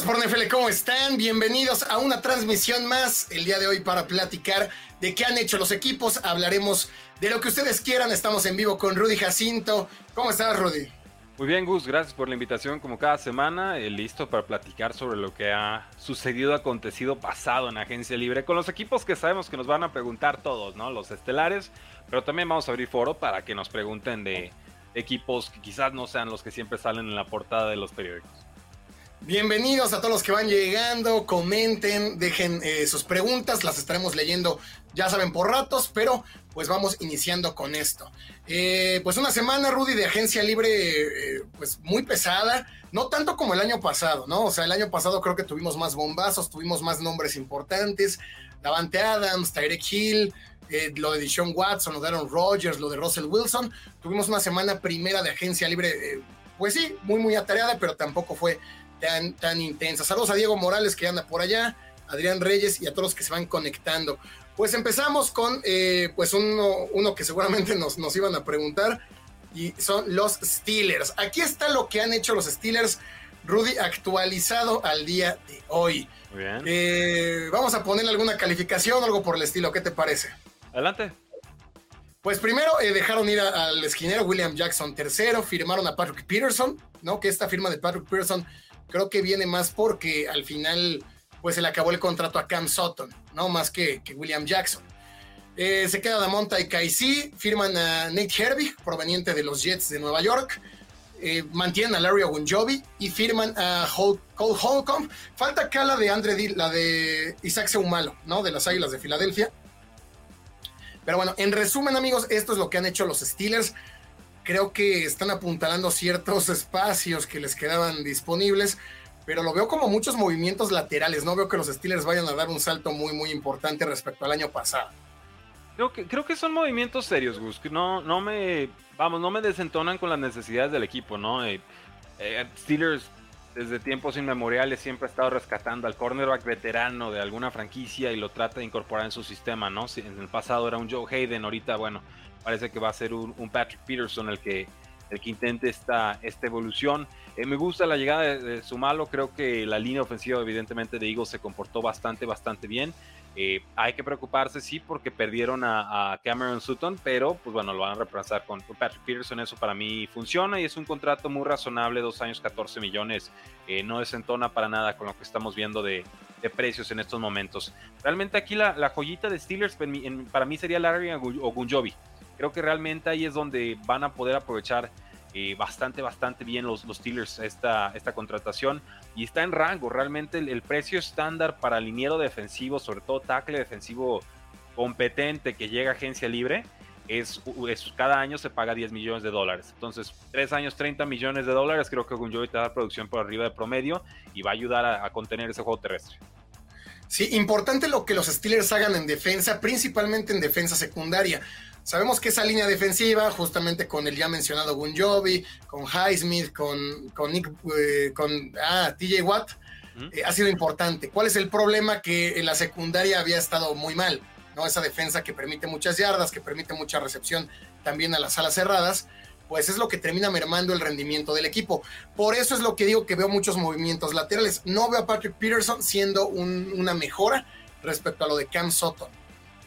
Locos por NFL, ¿cómo están? Bienvenidos a una transmisión más el día de hoy para platicar de qué han hecho los equipos. Hablaremos de lo que ustedes quieran. Estamos en vivo con Rudy Jacinto. ¿Cómo estás, Rudy? Muy bien, Gus, gracias por la invitación como cada semana. Eh, listo para platicar sobre lo que ha sucedido, acontecido, pasado en Agencia Libre con los equipos que sabemos que nos van a preguntar todos, ¿no? Los estelares, pero también vamos a abrir foro para que nos pregunten de equipos que quizás no sean los que siempre salen en la portada de los periódicos. Bienvenidos a todos los que van llegando, comenten, dejen eh, sus preguntas, las estaremos leyendo, ya saben, por ratos, pero pues vamos iniciando con esto. Eh, pues una semana, Rudy, de agencia libre, eh, pues muy pesada, no tanto como el año pasado, ¿no? O sea, el año pasado creo que tuvimos más bombazos, tuvimos más nombres importantes, Davante Adams, Tyrek Hill, lo de Deshaun Watson, lo de Aaron Rodgers, lo de Russell Wilson. Tuvimos una semana primera de agencia libre, pues sí, muy, muy atareada, pero tampoco fue tan, tan intensa. Saludos a Diego Morales que anda por allá, Adrián Reyes y a todos los que se van conectando. Pues empezamos con eh, pues uno, uno, que seguramente nos, nos iban a preguntar y son los Steelers. Aquí está lo que han hecho los Steelers, Rudy, actualizado al día de hoy. Muy bien. Eh, vamos a ponerle alguna calificación o algo por el estilo, ¿qué te parece? Adelante. Pues primero eh, dejaron ir a, al esquinero William Jackson tercero, firmaron a Patrick Peterson, ¿no? Que esta firma de Patrick Peterson creo que viene más porque al final pues se le acabó el contrato a Cam Sutton, no más que, que William Jackson. Eh, se queda Damonta y KC, firman a Nate Herbig, proveniente de los Jets de Nueva York. Eh, mantienen a Larry Ogunjobi y firman a Cole Holcomb. Falta acá la de Andre Dill, la de Isaac Seumalo, ¿no? De las Águilas de Filadelfia. Pero bueno, en resumen, amigos, esto es lo que han hecho los Steelers creo que están apuntalando ciertos espacios que les quedaban disponibles, pero lo veo como muchos movimientos laterales. No veo que los Steelers vayan a dar un salto muy, muy importante respecto al año pasado. Creo que, creo que son movimientos serios, Gus. No, no me, vamos, no me desentonan con las necesidades del equipo, ¿no? Eh, eh, Steelers desde tiempos inmemoriales siempre ha estado rescatando al cornerback veterano de alguna franquicia y lo trata de incorporar en su sistema, ¿no? En el pasado era un Joe Hayden, ahorita, bueno, parece que va a ser un, Patrick Peterson el que, el que intente esta, esta evolución. Eh, me gusta la llegada de, Sumalo, creo que la línea ofensiva evidentemente de Eagles se comportó bastante, bastante bien. Eh, hay que preocuparse, sí, porque perdieron a, Cameron Sutton, pero pues bueno, lo van a reemplazar con, Patrick Peterson. Eso para mí funciona y es un contrato muy razonable, dos años, 14 millones. Eh, no desentona para nada con lo que estamos viendo de, precios en estos momentos. Realmente aquí la, joyita de Steelers para mí sería Larry Ogunjobi. Creo que realmente ahí es donde van a poder aprovechar eh, bastante, bastante bien los, los Steelers esta, esta contratación y está en rango. Realmente el, precio estándar para liniero defensivo, sobre todo tackle defensivo competente que llega a agencia libre, es, cada año se paga 10 millones de dólares. Entonces, tres años, 30 millones de dólares. Creo que Gunjoy te va a dar producción por arriba de promedio y va a ayudar a contener ese juego terrestre. Sí, importante lo que los Steelers hagan en defensa, principalmente en defensa secundaria. Sabemos que esa línea defensiva, justamente con el ya mencionado Gunjobi, con Highsmith, con, con Nick, eh, con ah, TJ Watt, eh, ha sido importante. ¿Cuál es el problema? Que en la secundaria había estado muy mal, ¿no? Esa defensa que permite muchas yardas, que permite mucha recepción también a las alas cerradas, pues es lo que termina mermando el rendimiento del equipo. Por eso es lo que digo que veo muchos movimientos laterales. No veo a Patrick Peterson siendo una mejora respecto a lo de Cam Sutton.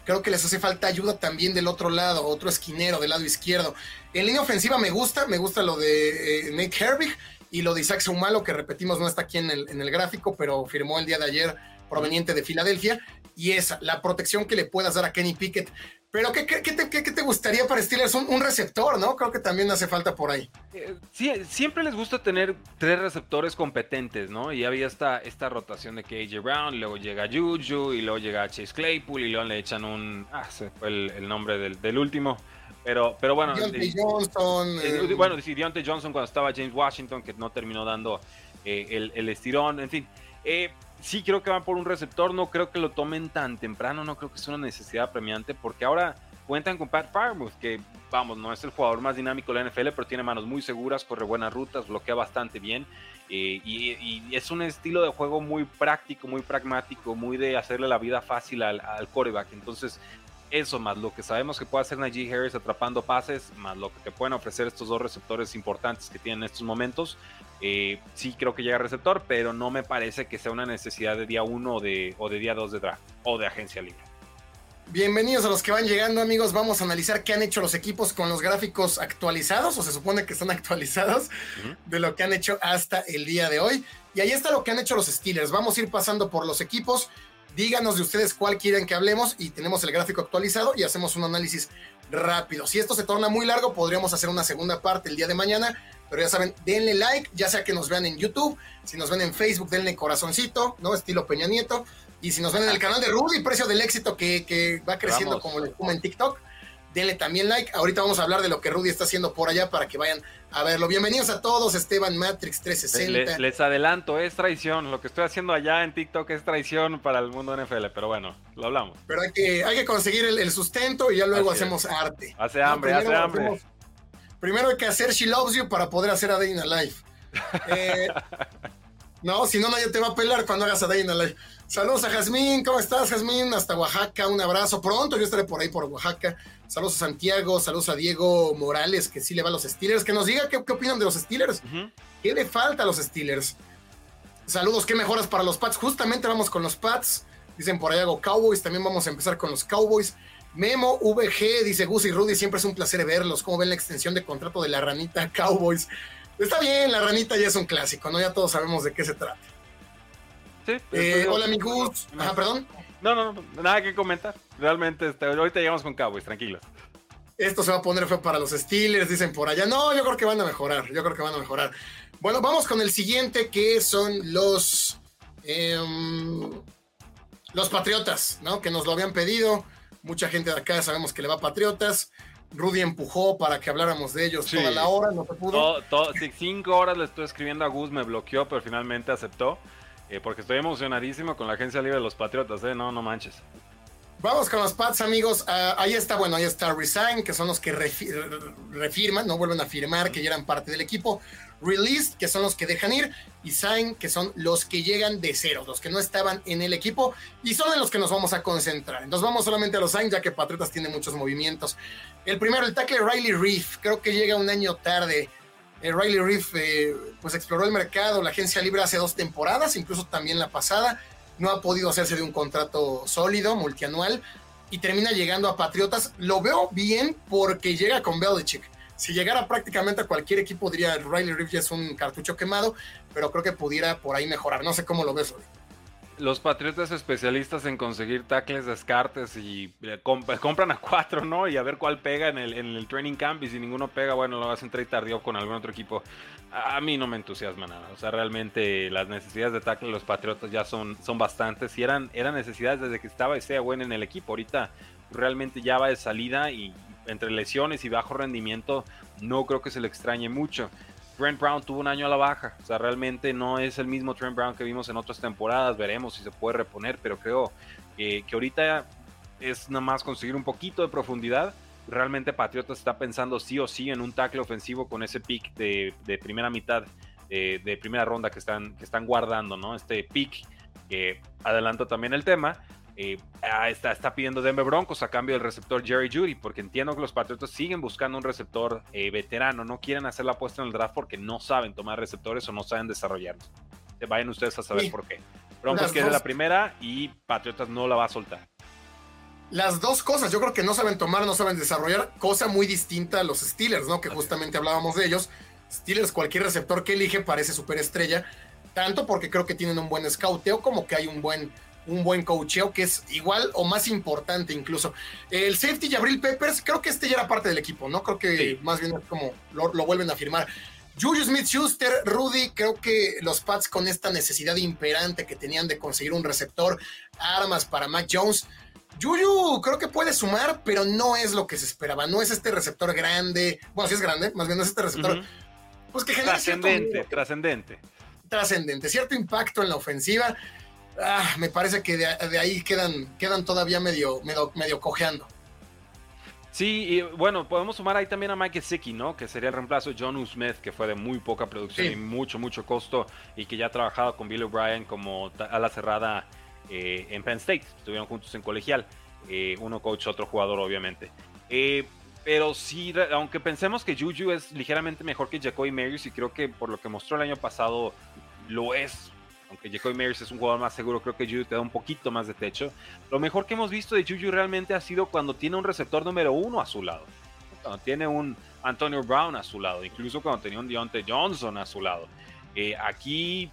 Creo que les hace falta ayuda también del otro lado, otro esquinero del lado izquierdo. En línea ofensiva me gusta, me gusta lo de eh, Nate Herbig y lo de Isaac Sumalo, que repetimos no está aquí en el, en el gráfico, pero firmó el día de ayer proveniente de Filadelfia. Y esa, la protección que le puedas dar a Kenny Pickett. Pero ¿qué, qué, te, gustaría para Steelers? Un, un, receptor, ¿no? Creo que también hace falta por ahí. Eh, sí, siempre les gusta tener tres receptores competentes, ¿no? Y había esta, esta rotación de que AJ Brown, luego llega Juju, y luego llega Chase Claypool, y luego le echan un... Ah, se fue el, nombre del, del, último. Pero, pero bueno... Deontay Johnson. Eh, bueno, sí, Deontay Johnson cuando estaba James Washington, que no terminó dando eh, el, el, estirón, en fin. Sí creo que van por un receptor, no creo que lo tomen tan temprano, no creo que sea una necesidad premiante, porque ahora cuentan con Pat Farmouth, que vamos, no es el jugador más dinámico de la NFL, pero tiene manos muy seguras, corre buenas rutas, bloquea bastante bien. Eh, y, es un estilo de juego muy práctico, muy pragmático, muy de hacerle la vida fácil al, al quarterback. Entonces, eso más lo que sabemos que puede hacer Najee Harris atrapando pases, más lo que te pueden ofrecer estos dos receptores importantes que tienen en estos momentos, eh, sí creo que llega receptor, pero no me parece que sea una necesidad de día 1 o de, o de día 2 de draft o de agencia libre. Bienvenidos a los que van llegando, amigos. Vamos a analizar qué han hecho los equipos con los gráficos actualizados, o se supone que están actualizados, de lo que han hecho hasta el día de hoy. Y ahí está lo que han hecho los Steelers. Vamos a ir pasando por los equipos. Díganos de ustedes cuál quieren que hablemos y tenemos el gráfico actualizado y hacemos un análisis rápido. Si esto se torna muy largo, podríamos hacer una segunda parte el día de mañana, pero ya saben, denle like, ya sea que nos vean en YouTube, si nos ven en Facebook, denle corazoncito, ¿no? Estilo Peña Nieto. Y si nos ven en el canal de Rudy, precio del éxito que, va creciendo como le en TikTok, denle también like. Ahorita vamos a hablar de lo que Rudy está haciendo por allá para que vayan a verlo. Bienvenidos a todos, Esteban Matrix 360. Les, adelanto, es traición. Lo que estoy haciendo allá en TikTok es traición para el mundo NFL, pero bueno, lo hablamos. Pero hay que, hay que conseguir el, sustento y ya luego hacemos arte. Hace hambre, hace hambre. Primero hay que hacer She Loves You para poder hacer a Day in a Life. Eh, no, si no, nadie te va a pelar cuando hagas a Day in a Life. Saludos a Jazmín, ¿cómo estás, Jazmín? Hasta Oaxaca, un abrazo. Pronto yo estaré por ahí, por Oaxaca. Saludos a Santiago, saludos a Diego Morales, que sí le va a los Steelers. Que nos diga qué, opinan de los Steelers. ¿Qué le falta a los Steelers? Saludos, qué mejoras para los Pats. Justamente vamos con los Pats. Dicen por ahí hago Cowboys. También vamos a empezar con los Cowboys. Memo VG dice Gus y Rudy, siempre es un placer verlos. ¿Cómo ven la extensión de contrato de la ranita Cowboys? Está bien, la ranita ya es un clásico, ¿no? Ya todos sabemos de qué se trata. Eh, hola, amigos. Ajá, perdón. No, no, no, nada que comentar. Realmente, este, ahorita llegamos con Cowboys, tranquilos. Esto se va a poner feo para los Steelers, dicen por allá. No, yo creo que van a mejorar. Yo creo que van a mejorar. Bueno, vamos con el siguiente, que son los. Em, los Patriotas, ¿no? Que nos lo habían pedido. Mucha gente de acá sabemos que le va a Patriotas. Rudy empujó para que habláramos de ellos toda la hora, no se pudo. cinco horas le estoy escribiendo a Gus, me bloqueó, pero finalmente aceptó. Eh, porque estoy emocionadísimo con la agencia libre de los Patriotas, ¿eh? No, no manches. Vamos con los Pats, amigos. Ah, ahí está, bueno, ahí está Resign, que son los que refirman, no vuelven a firmar, que ya eran parte del equipo. Released, que son los que dejan ir. Y Sign, que son los que llegan de cero, los que no estaban en el equipo. Y son en los que nos vamos a concentrar. Entonces vamos solamente a los Sign, ya que Patriotas tiene muchos movimientos. El primero, el tackle Riley Reef, creo que llega un año tarde. Eh, Riley Reef eh, pues exploró el mercado, la agencia libre hace dos temporadas, incluso también la pasada, no ha podido hacerse de un contrato sólido, multianual, y termina llegando a Patriotas. Lo veo bien porque llega con Belichick. Si llegara prácticamente a cualquier equipo, diría Riley Reef ya es un cartucho quemado, pero creo que pudiera por ahí mejorar. No sé cómo lo ves hoy los Patriotas especialistas en conseguir tackles descartes y compran a cuatro, ¿no? Y a ver cuál pega en el, training camp y si ninguno pega, bueno, lo hacen trade tardío con algún otro equipo. A mí no me entusiasma nada. O sea, realmente las necesidades de tackle de los Patriotas ya son, son bastantes y eran, eran necesidades desde que estaba ese bueno en el equipo. Ahorita realmente ya va de salida y entre lesiones y bajo rendimiento no creo que se le extrañe mucho. Trent Brown tuvo un año a la baja. O sea, realmente no es el mismo Trent Brown que vimos en otras temporadas. Veremos si se puede reponer, pero creo que ahorita es nada más conseguir un poquito de profundidad. Realmente Patriotas está pensando sí o sí en un tackle ofensivo con ese pick de, primera mitad, de, primera ronda que están, que están guardando, ¿no? Este pick que adelanto también el tema eh, ah, está, está, pidiendo Denver Broncos a cambio del receptor Jerry Judy, porque entiendo que los Patriotas siguen buscando un receptor eh, veterano, no quieren hacer la apuesta en el draft porque no saben tomar receptores o no saben desarrollarlos. Vayan ustedes a saber por qué. Broncos quiere la primera y Patriotas no la va a soltar. Las dos cosas, yo creo que no saben tomar, no saben desarrollar, cosa muy distinta a los Steelers, ¿no? Que justamente hablábamos de ellos. Steelers, cualquier receptor que elige parece superestrella, tanto porque creo que tienen un buen scouteo como que hay un buen un buen coacheo que es igual o más importante incluso. El safety Jabril Peppers, creo que este ya era parte del equipo, ¿no? Creo que más bien es como lo, vuelven a firmar. Julius Smith Schuster, Rudy, creo que los Pats con esta necesidad imperante que tenían de conseguir un receptor, armas para Mac Jones. Juju creo que puede sumar, pero no es lo que se esperaba. No es este receptor grande. Bueno, sí es grande, más bien no es este receptor. Pues que Trascendente, trascendente. Trascendente, cierto impacto en la ofensiva ah, me parece que de, ahí quedan, quedan todavía medio, medio, medio cojeando. Sí, y bueno, podemos sumar ahí también a Mike Gesicki, ¿no? Que sería el reemplazo de John Smith, que fue de muy poca producción y mucho, mucho costo, y que ya ha trabajado con Bill O'Brien como a la cerrada eh, en Penn State. Estuvieron juntos en colegial. Eh, uno coach, otro jugador, obviamente. Eh, pero sí, aunque pensemos que Juju es ligeramente mejor que Jacoby Myers, y creo que por lo que mostró el año pasado lo es aunque Jacoby Myers es un jugador más seguro, creo que Juju te da un poquito más de techo. Lo mejor que hemos visto de Juju realmente ha sido cuando tiene un receptor número uno a su lado. Cuando tiene un Antonio Brown a su lado, incluso cuando tenía un Deontay Johnson a su lado. Eh, aquí,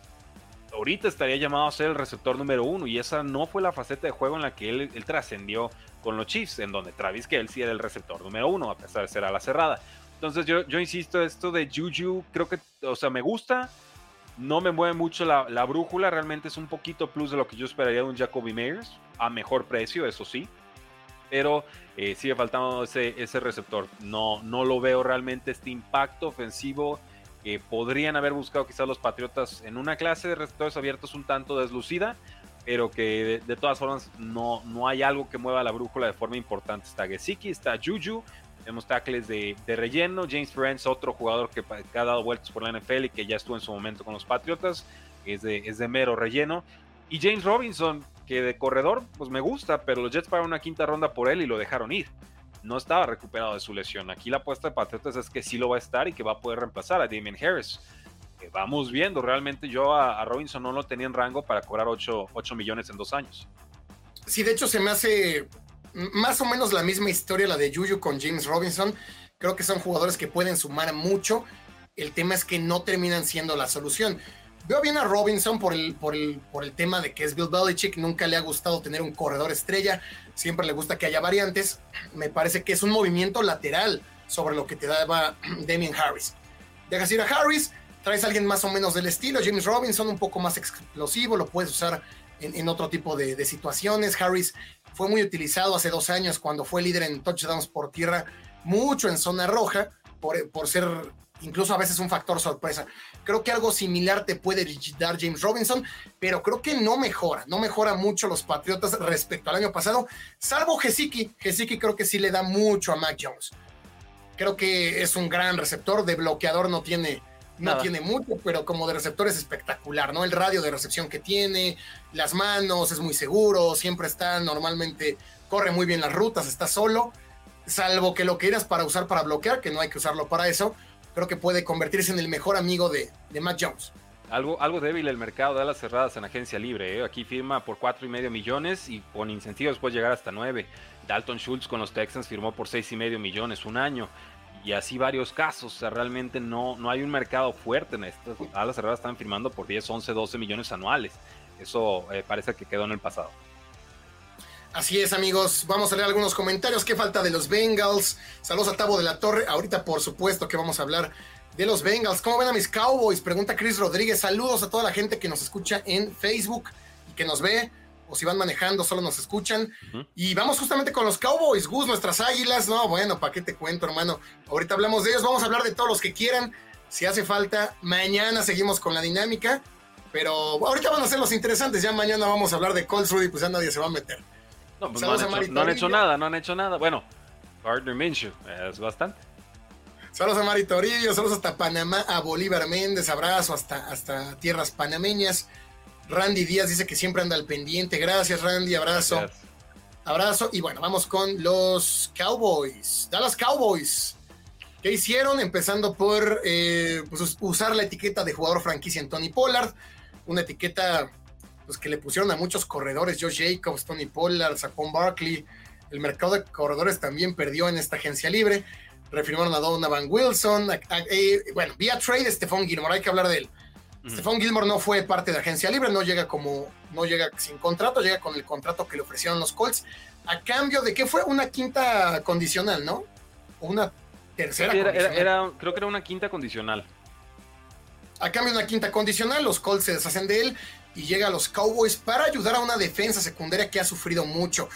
ahorita estaría llamado a ser el receptor número uno y esa no fue la faceta de juego en la que él, trascendió con los Chiefs, en donde Travis Kelsey era el receptor número uno, a pesar de ser a la cerrada. Entonces yo, yo insisto, esto de Juju, creo que, o sea, me gusta, no me mueve mucho la, brújula, realmente es un poquito plus de lo que yo esperaría de un Jacoby Meyers, a mejor precio, eso sí. Pero eh, sigue faltando ese, ese receptor. No, no lo veo realmente este impacto ofensivo que podrían haber buscado quizás los Patriotas en una clase de receptores abiertos un tanto deslucida, pero que de, todas formas no, no hay algo que mueva la brújula de forma importante. Está Gesicki, está Juju, tenemos tackles de, relleno. James Ferentz, otro jugador que, ha dado vueltas por la NFL y que ya estuvo en su momento con los Patriotas, es de, mero relleno. Y James Robinson, que de corredor, pues me gusta, pero los Jets pagaron una quinta ronda por él y lo dejaron ir. No estaba recuperado de su lesión. Aquí la apuesta de Patriotas es que sí lo va a estar y que va a poder reemplazar a Damien Harris. vamos viendo, realmente yo a, Robinson no lo tenía en rango para cobrar 8, 8 millones en dos años. Sí, de hecho se me hace más o menos la misma historia, la de Juju con James Robinson. Creo que son jugadores que pueden sumar mucho. El tema es que no terminan siendo la solución. Veo bien a Robinson por el, por el, por el tema de que es Bill Belichick. Nunca le ha gustado tener un corredor estrella. Siempre le gusta que haya variantes. Me parece que es un movimiento lateral sobre lo que te daba Damien Harris. Dejas ir a Harris, traes a alguien más o menos del estilo. James Robinson, un poco más explosivo, lo puedes usar en, otro tipo de, de, situaciones. Harris fue muy utilizado hace dos años cuando fue líder en touchdowns por tierra, mucho en zona roja, por, por ser incluso a veces un factor sorpresa. Creo que algo similar te puede dar James Robinson, pero creo que no mejora, no mejora mucho los Patriotas respecto al año pasado, salvo Gesicki. Gesicki creo que sí le da mucho a Mac Jones. Creo que es un gran receptor, de bloqueador no tiene no tiene mucho, pero como de receptor es espectacular, ¿no? El radio de recepción que tiene, las manos, es muy seguro, siempre está normalmente, corre muy bien las rutas, está solo, salvo que lo quieras para usar para bloquear, que no hay que usarlo para eso, creo que puede convertirse en el mejor amigo de, de Matt Jones. Algo, algo débil el mercado de las cerradas en agencia libre. ¿eh? Aquí firma por cuatro y medio millones y con incentivos puede llegar hasta 9. Dalton Schultz con los Texans firmó por seis y medio millones un año y así varios casos. O sea, realmente no, no hay un mercado fuerte en esto. Alas cerradas están firmando por 10, 11, 12 millones anuales. Eso eh, parece que quedó en el pasado. Así es, amigos. Vamos a leer algunos comentarios. ¿Qué falta de los Bengals? Saludos a Tavo de la Torre. Ahorita, por supuesto, que vamos a hablar de los Bengals. ¿Cómo ven a mis Cowboys? Pregunta Chris Rodríguez. Saludos a toda la gente que nos escucha en Facebook y que nos ve o si van manejando, solo nos escuchan. Y vamos justamente con los Cowboys, Gus, nuestras águilas. No, bueno, ¿para qué te cuento, hermano? Ahorita hablamos de ellos, vamos a hablar de todos los que quieran. Si hace falta, mañana seguimos con la dinámica. Pero ahorita van a ser los interesantes. Ya mañana vamos a hablar de Colts, Rudy, pues ya nadie se va a meter. No, pues no, han hecho, nada, no han hecho nada. Bueno, Gardner Minshew, es bastante. Saludos a Mari Torillo, saludos hasta Panamá, a Bolívar Méndez, abrazo hasta, hasta tierras panameñas. Randy Díaz dice que siempre anda al pendiente. Gracias, Randy. Abrazo. Abrazo. Y bueno, vamos con los Cowboys. Dallas Cowboys. ¿Qué hicieron? Empezando por eh, pues, usar la etiqueta de jugador franquicia en Tony Pollard. Una etiqueta pues, que le pusieron a muchos corredores. Josh Jacobs, Tony Pollard, Saquon Barkley. El mercado de corredores también perdió en esta agencia libre. Refirmaron a Donovan Wilson. Eh, bueno, vía trade, Stephon Gilmore. Hay que hablar de él. Stephon Gilmore no fue parte de agencia libre, no llega como, no llega sin contrato, llega con el contrato que le ofrecieron los Colts. A cambio de que fue una quinta condicional, ¿no? O una tercera era, creo que era una quinta condicional. A cambio de una quinta condicional, los Colts se deshacen de él y llega a los Cowboys para ayudar a una defensa secundaria que ha sufrido mucho.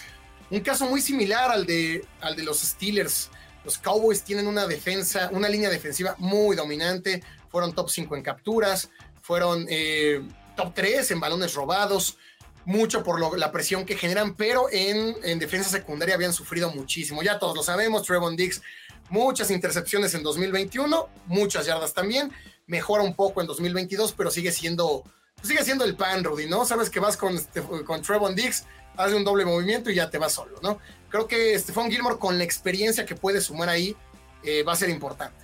Un caso muy similar al de, al de los Steelers. Los Cowboys tienen una defensa, una línea defensiva muy dominante, fueron top 5 en capturas, fueron eh, top 3 en balones robados. mucho por la presión que generan, pero en, en, defensa secundaria habían sufrido muchísimo. Ya todos lo sabemos, Trevon Diggs, muchas intercepciones en 2021, muchas yardas también, mejora un poco en 2022, pero sigue siendo, sigue siendo el pan, Rudy, ¿no? Sabes que vas con, este, con Trevon Diggs, hace un doble movimiento y ya te vas solo, ¿no? Creo que Stephon Gilmore, con la experiencia que puede sumar ahí, eh, va a ser importante.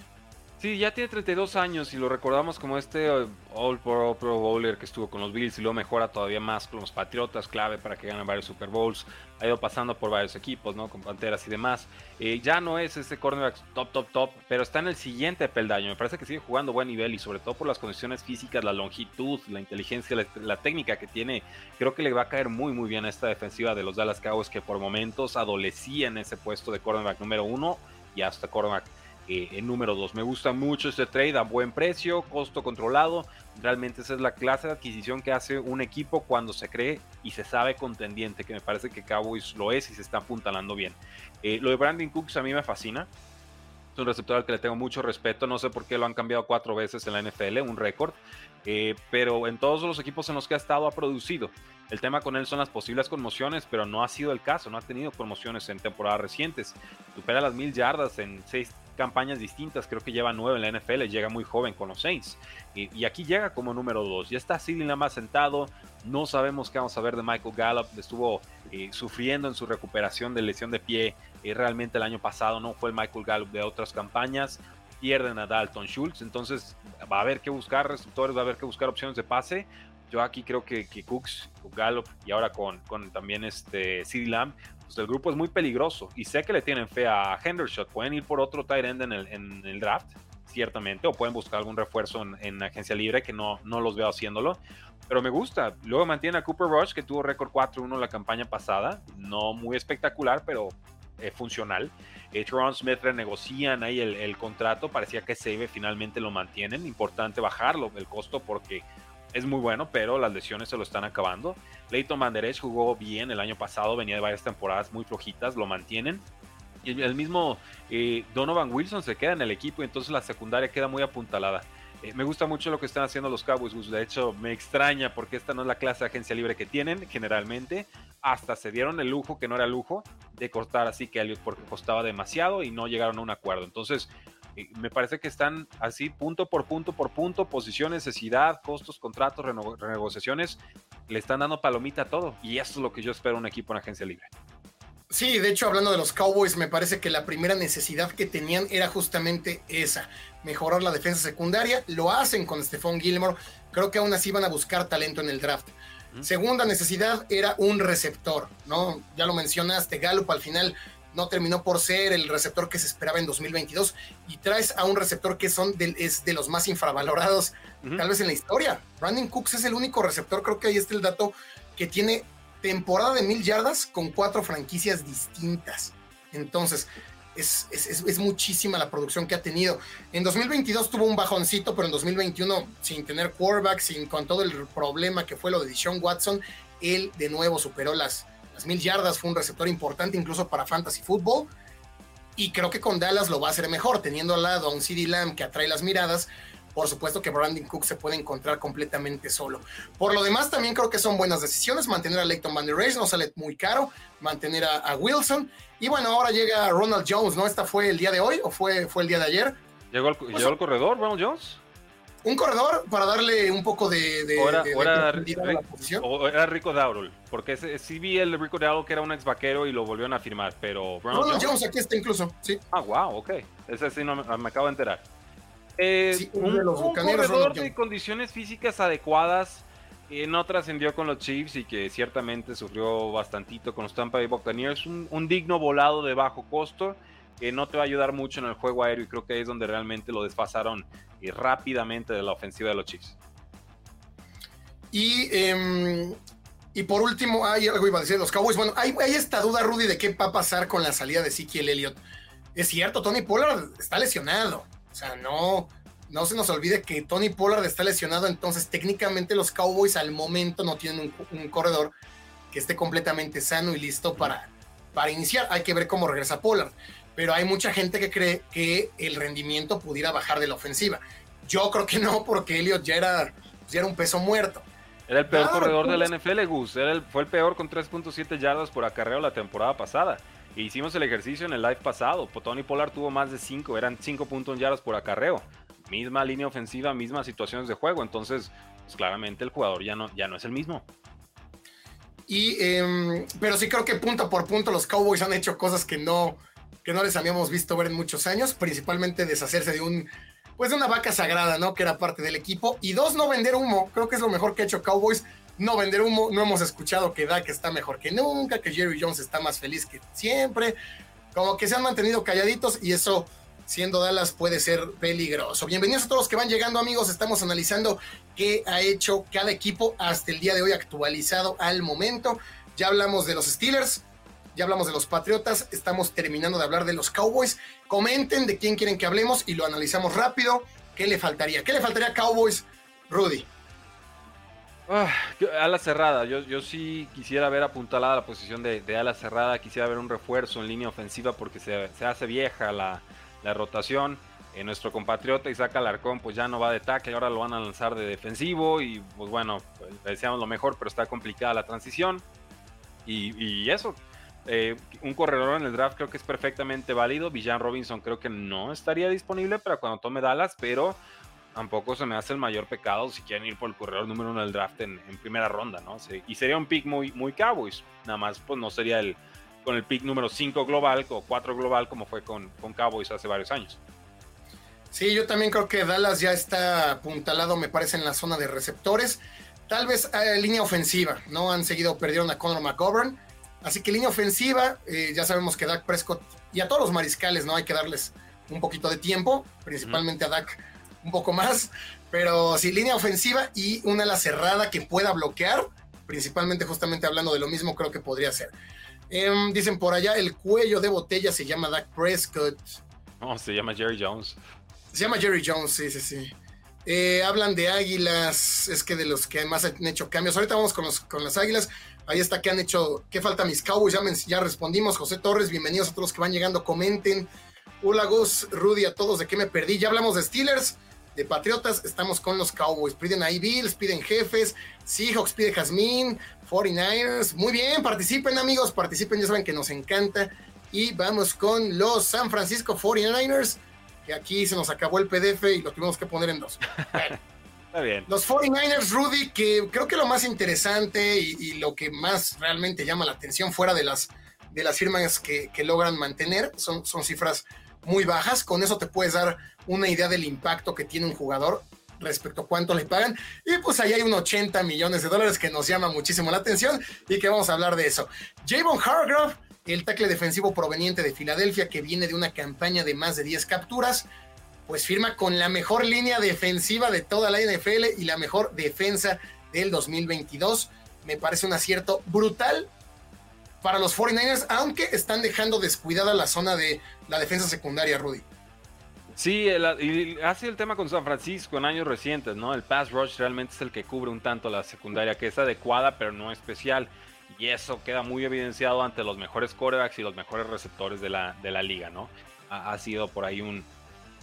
Sí, ya tiene 32 años y lo recordamos como este uh, All Pro, Pro Bowler que estuvo con los Bills y luego mejora todavía más con los Patriotas, clave para que ganen varios Super Bowls. Ha ido pasando por varios equipos, ¿no? Con Panteras y demás. Eh, ya no es ese cornerback top, top, top, pero está en el siguiente peldaño. Me parece que sigue jugando buen nivel y sobre todo por las condiciones físicas, la longitud, la inteligencia, la, la técnica que tiene. Creo que le va a caer muy, muy bien a esta defensiva de los Dallas Cowboys que por momentos adolecía en ese puesto de cornerback número uno y hasta cornerback en número 2. Me gusta mucho este trade a buen precio, costo controlado. Realmente esa es la clase de adquisición que hace un equipo cuando se cree y se sabe contendiente, que me parece que Cowboys lo es y se está apuntalando bien. Eh, lo de Brandon Cooks a mí me fascina. Es un receptor al que le tengo mucho respeto. No sé por qué lo han cambiado cuatro veces en la NFL, un récord. Eh, pero en todos los equipos en los que ha estado ha producido. El tema con él son las posibles conmociones, pero no ha sido el caso, no ha tenido conmociones en temporadas recientes. Supera las mil yardas en seis campañas distintas, creo que lleva nueve en la NFL, llega muy joven con los Saints. Y, aquí llega como número dos. Ya está Sidney más sentado, no sabemos qué vamos a ver de Michael Gallup, estuvo eh, sufriendo en su recuperación de lesión de pie eh, realmente el año pasado, no fue el Michael Gallup de otras campañas. Pierden a Dalton Schultz, entonces va a haber que buscar receptores, va a haber que buscar opciones de pase. Yo aquí creo que, que Cooks, Gallup y ahora con, con también este CD Lamb pues, el grupo es muy peligroso y sé que le tienen fe a Hendershot. Pueden ir por otro tight end en el, en el draft, ciertamente, o pueden buscar algún refuerzo en, agencia libre que no, no los veo haciéndolo. Pero me gusta. Luego mantiene a Cooper Rush, que tuvo récord 4-1 la campaña pasada. No muy espectacular, pero eh, funcional. Eh, Smith renegocian ahí el, el, contrato. Parecía que Save finalmente lo mantienen. Importante bajarlo el costo porque es muy bueno, pero las lesiones se lo están acabando. Leighton Manderech jugó bien el año pasado, venía de varias temporadas muy flojitas, lo mantienen. Y el mismo eh, Donovan Wilson se queda en el equipo y entonces la secundaria queda muy apuntalada. Eh, me gusta mucho lo que están haciendo los Cowboys. De hecho, me extraña porque esta no es la clase de agencia libre que tienen generalmente. Hasta se dieron el lujo, que no era lujo, de cortar así que Elliot porque costaba demasiado y no llegaron a un acuerdo. Entonces, me parece que están así punto por punto por punto, posición, necesidad, costos, contratos, renegociaciones, le están dando palomita a todo. Y eso es lo que yo espero un equipo en agencia libre. Sí, de hecho, hablando de los Cowboys, me parece que la primera necesidad que tenían era justamente esa, mejorar la defensa secundaria. Lo hacen con Stephon Gilmore. Creo que aún así van a buscar talento en el draft. Segunda necesidad era un receptor, ¿no? Ya lo mencionaste, Gallup al final no terminó por ser el receptor que se esperaba en 2022 y traes a un receptor que son de, es de los más infravalorados tal vez en la historia. Brandon Cooks es el único receptor, creo que ahí está el dato, que tiene temporada de mil yardas con cuatro franquicias distintas. Entonces, es, es, muchísima la producción que ha tenido. En 2022 tuvo un bajoncito, pero en 2021, sin tener quarterback, sin, con todo el problema que fue lo de Deshaun Watson, él de nuevo superó las, mil yardas, fue un receptor importante incluso para fantasy football. Y creo que con Dallas lo va a hacer mejor, teniendo al lado a un CD Lamb que atrae las miradas. Por supuesto que Brandon Cook se puede encontrar completamente solo. Por lo demás, también creo que son buenas decisiones. Mantener a Leighton Van Der Race no sale muy caro. Mantener a, Wilson. Y bueno, ahora llega Ronald Jones, ¿no? ¿Esta fue el día de hoy o fue, fue el día de ayer? ¿Llegó el, pues, ¿llegó el corredor, Ronald Jones? Un corredor para darle un poco de, de, o era, Rico Daurol, porque sí vi el Rico Daurol que era un ex vaquero y lo volvieron a firmar, pero Ronald, Jones? aquí está incluso, sí. Ah, wow, ok. Ese sí no me, acabo de enterar. Eh, un, de un corredor de condiciones físicas adecuadas eh, no trascendió con los Chiefs y que ciertamente sufrió bastantito con los Tampa Bay Buccaneers. Un, un digno volado de bajo costo que no te va a ayudar mucho en el juego aéreo y creo que ahí es donde realmente lo desfasaron y rápidamente de la ofensiva de los Chiefs. Y, em, y por último, hay algo iba a decir los Cowboys. Bueno, hay, esta duda, Rudy, de qué va a pasar con la salida de Ezekiel Elliott. Es cierto, Tony Pollard está lesionado. O sea, no, no se nos olvide que Tony Pollard está lesionado. Entonces, técnicamente, los Cowboys al momento no tienen un, corredor que esté completamente sano y listo para, para iniciar. Hay que ver cómo regresa Pollard pero hay mucha gente que cree que el rendimiento pudiera bajar de la ofensiva. Yo creo que no, porque Elliot ya era, ya era un peso muerto. Era el peor corredor de la NFL, Gus. Era fue el peor con 3.7 yardas por acarreo la temporada pasada. E hicimos el ejercicio en el live pasado. Tony Pollard tuvo más de 5, eran 5 puntos yardas por acarreo. Misma línea ofensiva, mismas situaciones de juego. Entonces, pues, claramente el jugador ya no, ya no es el mismo. Y, em, pero sí creo que punto por punto los Cowboys han hecho cosas que no, que no les habíamos visto ver en muchos años, principalmente deshacerse de un, pues de una vaca sagrada, ¿no? Que era parte del equipo. Y dos, no vender humo. Creo que es lo mejor que ha hecho Cowboys. No vender humo. No hemos escuchado que Dak está mejor que nunca, que Jerry Jones está más feliz que siempre. Como que se han mantenido calladitos y eso siendo Dallas puede ser peligroso. Bienvenidos a todos los que van llegando amigos, estamos analizando qué ha hecho cada equipo hasta el día de hoy actualizado al momento. Ya hablamos de los Steelers, ya hablamos de los Patriotas, estamos terminando de hablar de los Cowboys. Comenten de quién quieren que hablemos y lo analizamos rápido. ¿Qué le faltaría? ¿Qué le faltaría a Cowboys, Rudy? Ah, ala cerrada, yo, yo sí quisiera ver apuntalada la posición de, ala cerrada, quisiera ver un refuerzo en línea ofensiva porque se, se hace vieja la, la rotación. Eh, nuestro compatriota Isaac Alarcón pues ya no va de tackle, ahora lo van a lanzar de defensivo y pues bueno, deseamos lo mejor, pero está complicada la transición. Y, eso, eh, un corredor en el draft creo que es perfectamente válido. Villan Robinson creo que no estaría disponible para cuando tome Dallas, pero tampoco se me hace el mayor pecado si quieren ir por el corredor número uno del draft en, primera ronda, ¿no? y sería un pick muy, muy Cowboys, nada más pues no sería el, con el pick número 5 global o 4 global como fue con, con Cowboys hace varios años. Sí, yo también creo que Dallas ya está apuntalado, me parece, en la zona de receptores. Tal vez eh, línea ofensiva, ¿no? Han seguido, perdieron a Conor McGovern. Así que línea ofensiva, eh, ya sabemos que Dak Prescott y a todos los mariscales, ¿no? Hay que darles un poquito de tiempo, principalmente a Dak un poco más. Pero sí, línea ofensiva y una ala cerrada que pueda bloquear, principalmente justamente hablando de lo mismo, creo que podría ser. Em, dicen por allá, el cuello de botella se llama Dak Prescott. No, se llama Jerry Jones. Se llama Jerry Jones, sí, sí, sí. Eh, hablan de águilas, es que de los que más han hecho cambios. Ahorita vamos con, los, con las águilas. Ahí está que han hecho, ¿qué falta mis Cowboys? Ya, ya respondimos. José Torres, bienvenidos a todos los que van llegando, comenten. Hola Gus, Rudy, a todos, ¿de qué me perdí? Ya hablamos de Steelers, de Patriotas, estamos con los Cowboys. Piden ahí Bills, piden jefes, Seahawks pide Jazmín, 49ers. Muy bien, participen amigos, participen, ya saben que nos encanta. Y vamos con los San Francisco 49ers, que aquí se nos acabó el PDF y lo tuvimos que poner en dos. Está bien. Los 49ers, Rudy, que creo que lo más interesante y, lo que más realmente llama la atención fuera de las, de las firmas que, logran mantener son, cifras muy bajas. Con eso te puedes dar una idea del impacto que tiene un jugador respecto a cuánto le pagan. Y pues ahí hay un 80 millones de dólares que nos llama muchísimo la atención y que vamos a hablar de eso. Javon Hargrove, el tackle defensivo proveniente de Filadelfia que viene de una campaña de más de 10 capturas, pues firma con la mejor línea defensiva de toda la NFL y la mejor defensa del 2022. Me parece un acierto brutal para los 49ers, aunque están dejando descuidada la zona de la defensa secundaria, Rudy. Sí, y ha sido el tema con San Francisco en años recientes, ¿no? El pass rush realmente es el que cubre un tanto la secundaria, que es adecuada, pero no especial. Y eso queda muy evidenciado ante los mejores corebacks y los mejores receptores de la, de la liga, ¿no? Ha, sido por ahí un,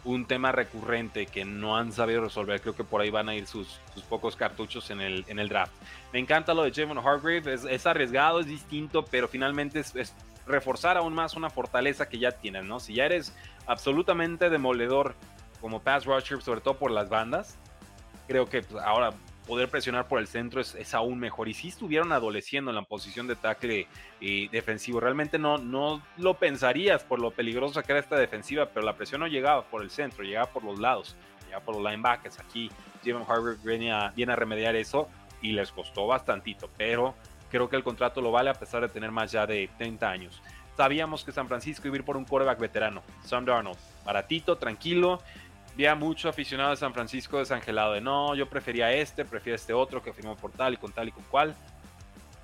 un tema recurrente que no han sabido resolver. Creo que por ahí van a ir sus, pocos cartuchos en el, draft. Me encanta lo de Javon Hargrave, es, es, arriesgado, es distinto, pero finalmente es, es, reforzar aún más una fortaleza que ya tienes, ¿no? Si ya eres absolutamente demoledor como pass rusher, sobre todo por las bandas. Creo que pues, ahora poder presionar por el centro es, aún mejor. Y si estuvieron adoleciendo en la posición de tackle eh, defensivo, realmente no, no lo pensarías por lo peligroso que era esta defensiva, pero la presión no llegaba por el centro, llegaba por los lados, llegaba por los linebackers. Aquí Jim Harvard viene a, viene a remediar eso y les costó bastantito, pero creo que el contrato lo vale a pesar de tener más ya de 30 años. Sabíamos que San Francisco iba a ir por un quarterback veterano, Sam Darnold, baratito, tranquilo. Había mucho aficionado de San Francisco desangelado de no, yo prefería este, prefiero este otro que firmó por tal y con tal y con cual.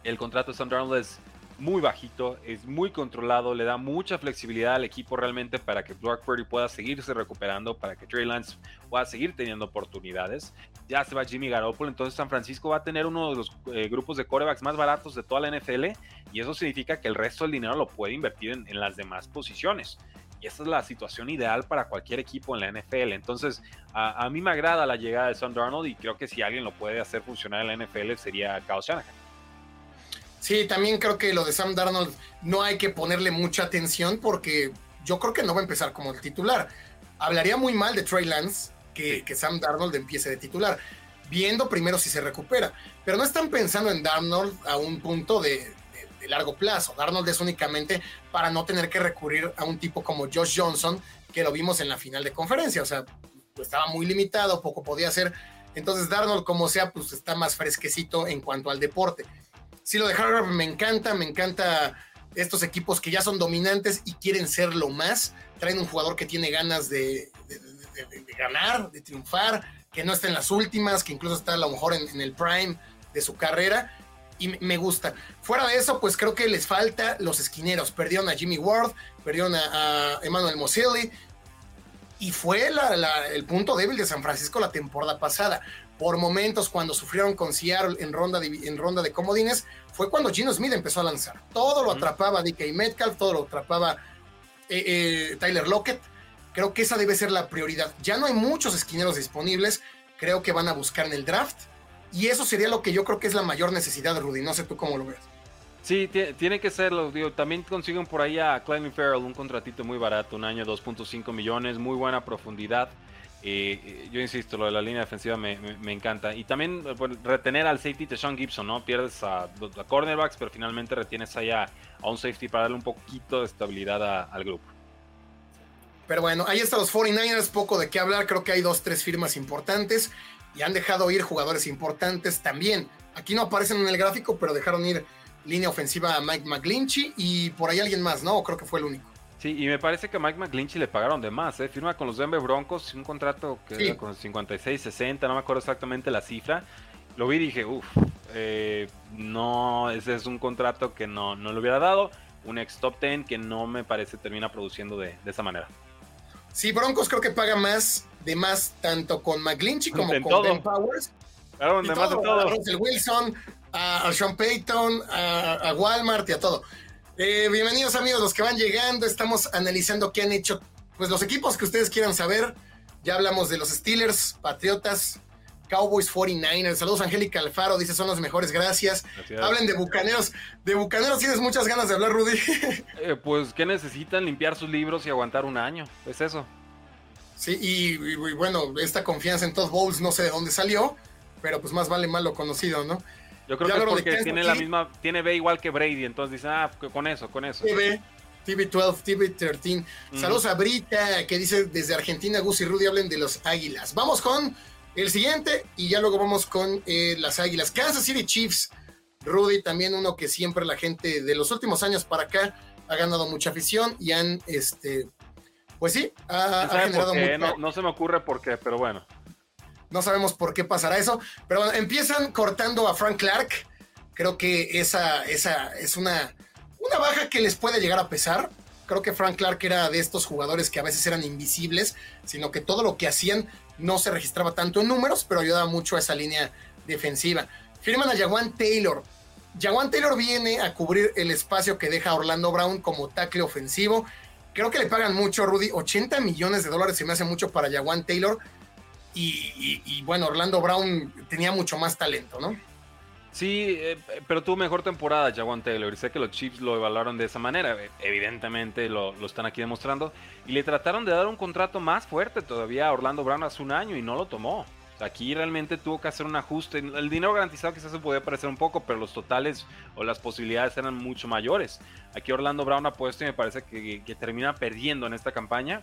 El contrato de Sam Darnold es muy bajito, es muy controlado, le da mucha flexibilidad al equipo realmente para que Brock Purdy pueda seguirse recuperando, para que Trey Lance pueda seguir teniendo oportunidades. Ya se va Jimmy Garoppolo, entonces San Francisco va a tener uno de los eh, grupos de corebacks más baratos de toda la NFL y eso significa que el resto del dinero lo puede invertir en, las demás posiciones. Y esa es la situación ideal para cualquier equipo en la NFL. Entonces, a, mí me agrada la llegada de Sam Darnold y creo que si alguien lo puede hacer funcionar en la NFL sería Kyle Shanahan. Sí, también creo que lo de Sam Darnold no hay que ponerle mucha atención porque yo creo que no va a empezar como el titular. Hablaría muy mal de Trey Lance que, que Sam Darnold empiece de titular, viendo primero si se recupera. Pero no están pensando en Darnold a un punto de, largo plazo. Darnold es únicamente para no tener que recurrir a un tipo como Josh Johnson, que lo vimos en la final de conferencia. O sea, estaba muy limitado, poco podía hacer. Entonces, Darnold, como sea, pues está más fresquecito en cuanto al deporte. Sí, lo de Harvard me encanta, me encanta estos equipos que ya son dominantes y quieren serlo más. Traen un jugador que tiene ganas de, ganar, de triunfar, que no está en las últimas, que incluso está a lo mejor en el prime de su carrera y me gusta. Fuera de eso, pues creo que les falta los esquineros. Perdieron a Jimmy Ward, perdieron a, Emmanuel Moselli y fue el punto débil de San Francisco la temporada pasada. Por momentos, cuando sufrieron con Seattle en ronda de, en ronda de comodines, fue cuando Gino Smith empezó a lanzar. Todo lo atrapaba DK Metcalf, todo lo atrapaba eh, eh, Tyler Lockett. Creo que esa debe ser la prioridad. Ya no hay muchos esquineros disponibles. Creo que van a buscar en el draft y eso sería lo que yo creo que es la mayor necesidad, Rudy. No sé tú cómo lo ves. Sí, tiene que serlo. Digo, también consiguen por ahí a Clinton Farrell un contratito muy barato, un año 2.5 millones, muy buena profundidad. Eh, eh, yo insisto, lo de la línea defensiva me, encanta. Y también retener al safety de Sean Gibson, ¿no? Pierdes a, a cornerbacks, pero finalmente retienes allá a un safety para darle un poquito de estabilidad al grupo. Pero bueno, ahí están los 49ers, poco de qué hablar. Creo que hay dos, tres firmas importantes y han dejado ir jugadores importantes también. Aquí no aparecen en el gráfico, pero dejaron ir línea ofensiva a Mike McGlinchey y por ahí alguien más, ¿no? Creo que fue el único. Sí, y me parece que a Mike McGlinchey le pagaron de más, ¿eh? Firma con los Denver Broncos un contrato que era con 56, 60, no me acuerdo exactamente la cifra. Lo vi y dije, uff, eh, no, ese es un contrato que no, no le hubiera dado. Un ex top 10 que no me parece termina produciendo de, de esa manera. Sí, Broncos creo que paga más de más tanto con McGlinchey como con Ben Powers. Claro, de más de todo. A Russell Wilson, a, Sean Payton, a, Walmart y a todo. Eh, bienvenidos amigos los que van llegando. Estamos analizando qué han hecho pues los equipos que ustedes quieran saber. Ya hablamos de los Steelers, Patriotas, Cowboys 49ers. Saludos, Angélica Alfaro, dice son los mejores, gracias. Hablen de Bucaneros. De Bucaneros tienes muchas ganas de hablar, Rudy. Eh, pues, ¿qué necesitan? Limpiar sus libros y aguantar un año. Es eso. Sí, y, bueno, esta confianza en Todd Bowles no sé de dónde salió, pero pues más vale malo conocido, ¿no? Yo creo que es porque tiene la misma, tiene B igual que Brady, entonces dicen, ah, con eso, con eso. TV, TV12, TV13. Saludos a Brita, que dice desde Argentina, Gus y Rudy hablen de los Águilas. Vamos con el siguiente y ya luego vamos con eh, las Águilas. Kansas City Chiefs, Rudy, también uno que siempre la gente de los últimos años para acá ha ganado mucha afición y han este, pues sí, ha, generado mucho. No, se me ocurre por qué, pero bueno. No sabemos por qué pasará eso. Pero bueno, empiezan cortando a Frank Clark. Creo que esa, esa es una, una baja que les puede llegar a pesar. Creo que Frank Clark era de estos jugadores que a veces eran invisibles, sino que todo lo que hacían no se registraba tanto en números, pero ayudaba mucho a esa línea defensiva. Firman a Jawan Taylor. Jawan Taylor viene a cubrir el espacio que deja Orlando Brown como tackle ofensivo. Creo que le pagan mucho, Rudy. 80 millones de dólares se me hace mucho para Jawan Taylor. Y, bueno, Orlando Brown tenía mucho más talento, ¿no? Sí, eh, pero tuvo mejor temporada Jawan Taylor. Y sé que los Chiefs lo evaluaron de esa manera. Evidentemente lo, lo, están aquí demostrando. Y le trataron de dar un contrato más fuerte todavía a Orlando Brown hace un año y no lo tomó. Aquí realmente tuvo que hacer un ajuste. El dinero garantizado quizás se podía parecer un poco, pero los totales o las posibilidades eran mucho mayores. Aquí Orlando Brown ha puesto y me parece que, termina perdiendo en esta campaña,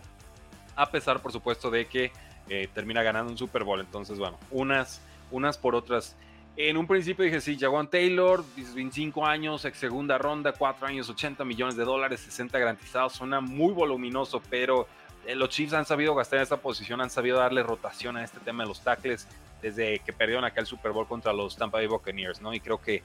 a pesar por supuesto de que eh, termina ganando un Super Bowl. Entonces, bueno, unas, unas por otras. En un principio dije, sí, Jaguan Taylor, 25 años, ex segunda ronda, 4 años, 80 millones de dólares, 60 garantizados, suena muy voluminoso, pero eh, los Chiefs han sabido gastar en esta posición, han sabido darle rotación a este tema de los tackles desde que perdieron acá el Super Bowl contra los Tampa Bay Buccaneers, ¿no? Y creo que,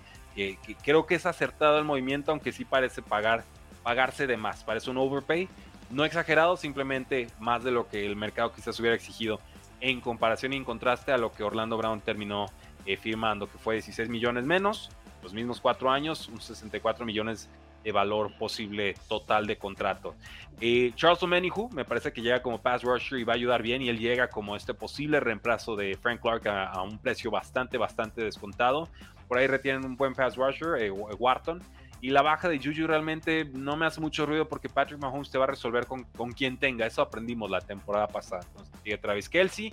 creo que es acertado el movimiento, aunque sí parece pagar, pagarse de más, parece un overpay, no exagerado, simplemente más de lo que el mercado quizás hubiera exigido en comparación y en contraste a lo que Orlando Brown terminó eh, firmando, que fue 16 millones menos, los mismos cuatro años, unos 64 millones de valor posible total de contrato. Eh, Charles Omenihu me parece que llega como pass rusher y va a ayudar bien y él llega como este posible reemplazo de Frank Clark a, un precio bastante, bastante descontado. Por ahí retienen un buen pass rusher, eh, Wharton. Y la baja de Juju realmente no me hace mucho ruido porque Patrick Mahomes te va a resolver con, con quien tenga. Eso aprendimos la temporada pasada. Entonces, Travis Kelsey,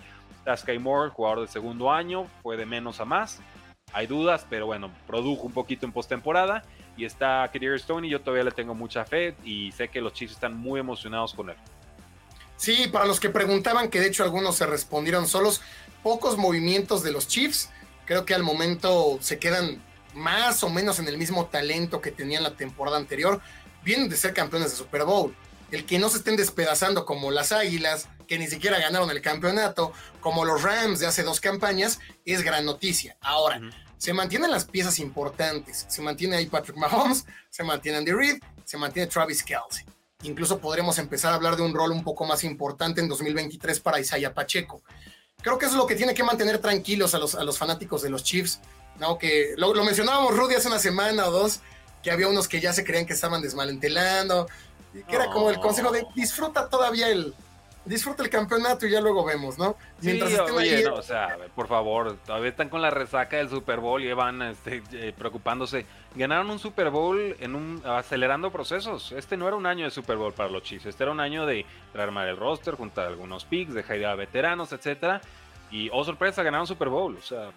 Sky Moore, jugador de segundo año, fue de menos a más. Hay dudas, pero bueno, produjo un poquito en postemporada. Y está Kadir Stone y yo todavía le tengo mucha fe y sé que los Chiefs están muy emocionados con él. Sí, para los que preguntaban, que de hecho algunos se respondieron solos, pocos movimientos de los Chiefs. Creo que al momento se quedan más o menos en el mismo talento que tenían la temporada anterior. Vienen de ser campeones de Super Bowl. El que no se estén despedazando como las Águilas, que ni siquiera ganaron el campeonato, como los Rams de hace dos campañas, es gran noticia. Ahora, se mantienen las piezas importantes. Se mantiene ahí Patrick Mahomes, se mantiene Andy Reid, se mantiene Travis Kelsey. Incluso podremos empezar a hablar de un rol un poco más importante en 2023 para Isaiah Pacheco. Creo que eso es lo que tiene que mantener tranquilos a los, a los fanáticos de los Chiefs, ¿no? Que lo, lo mencionábamos Rudy hace una semana o dos, que había unos que ya se creían que estaban desmalentelando, que era como el consejo de disfruta todavía el, disfruta el campeonato y ya luego vemos, ¿no? Mientras sí, oye, no, o sea, por favor, todavía están con la resaca del Super Bowl y van este, eh, preocupándose. Ganaron un Super Bowl en un acelerando procesos. Este no era un año de Super Bowl para los Chiefs, este era un año de rearmar el roster, juntar algunos picks, dejar ir a veteranos, etcétera. Y oh sorpresa, ganaron Super Bowl, o sea,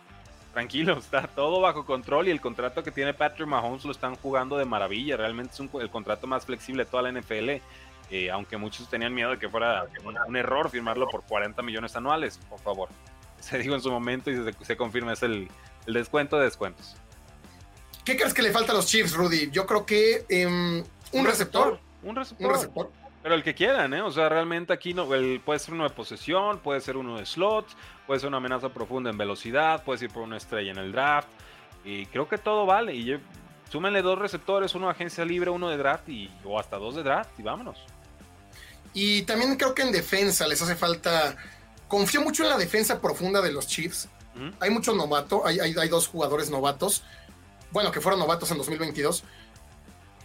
tranquilo, está todo bajo control y el contrato que tiene Patrick Mahomes lo están jugando de maravilla. Realmente es el contrato más flexible de toda la NFL. Eh, aunque muchos tenían miedo de que fuera un, error firmarlo por 40 millones anuales, por favor. Se dijo en su momento y se, confirma, es el, descuento de descuentos. ¿Qué crees que le falta a los Chiefs, Rudy? Yo creo que em, un, receptor, Un receptor. Pero el que quieran, ¿eh? O sea, realmente aquí no, puede ser uno de posesión, puede ser uno de slots, puede ser una amenaza profunda en velocidad, puede ir por una estrella en el draft. Y creo que todo vale. Y súmenle dos receptores, uno de agencia libre, uno de draft y, o hasta dos de draft y vámonos. Y también creo que en defensa les hace falta. Confío mucho en la defensa profunda de los Chiefs. Hay mucho novato, hay, hay, dos jugadores novatos. Bueno, que fueron novatos en 2022.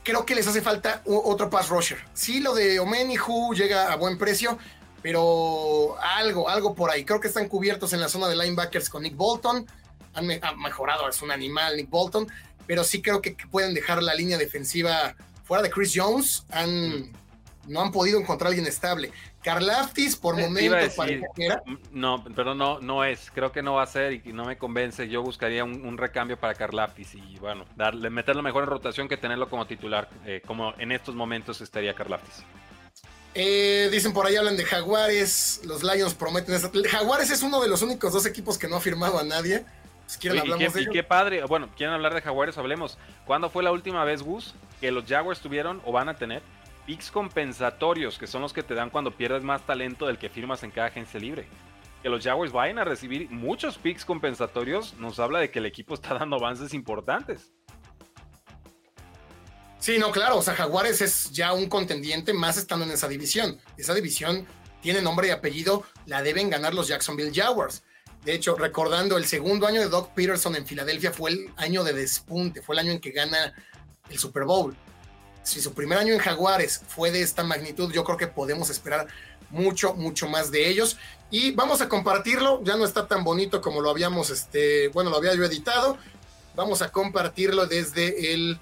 Creo que les hace falta otro pass rusher. Sí, lo de Omenihu llega a buen precio, pero algo, algo por ahí. Creo que están cubiertos en la zona de linebackers con Nick Bolton. Han, mejorado, es un animal Nick Bolton, pero sí creo que, pueden dejar la línea defensiva fuera de Chris Jones. Han, no han podido encontrar a alguien estable. Carlaftis, por momentos, No, pero no, no es. Creo que no va a ser y no me convence. Yo buscaría un, recambio para Carlaftis y bueno, darle, meterlo mejor en rotación que tenerlo como titular, eh, como en estos momentos estaría Carlaftis. Eh, dicen por ahí, hablan de Jaguares. Los Lions prometen. Jaguares es uno de los únicos dos equipos que no ha firmado a nadie. Pues, y, qué, y qué padre. Bueno, quieren hablar de Jaguares, hablemos. ¿Cuándo fue la última vez, Gus, que los Jaguars tuvieron o van a tener picks compensatorios, que son los que te dan cuando pierdes más talento del que firmas en cada agencia libre. Que los Jaguars vayan a recibir muchos picks compensatorios nos habla de que el equipo está dando avances importantes. Sí, no, claro, o sea, Jaguares es ya un contendiente más estando en esa división. Esa división tiene nombre y apellido, la deben ganar los Jacksonville Jaguars. De hecho, recordando el segundo año de Doc Peterson en Filadelfia fue el año de despunte, fue el año en que gana el Super Bowl si su primer año en Jaguares fue de esta magnitud, yo creo que podemos esperar mucho, mucho más de ellos. Y vamos a compartirlo, ya no está tan bonito como lo habíamos, este, bueno, lo había yo editado. Vamos a compartirlo desde el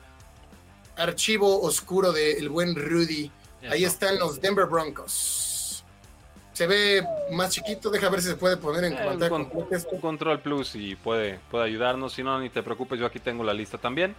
archivo oscuro del buen Rudy. Ahí están los Denver Broncos. Se ve más chiquito, deja ver si se puede poner en pantalla. Con, control Plus y puede, puede ayudarnos. Si no, ni te preocupes, yo aquí tengo la lista también.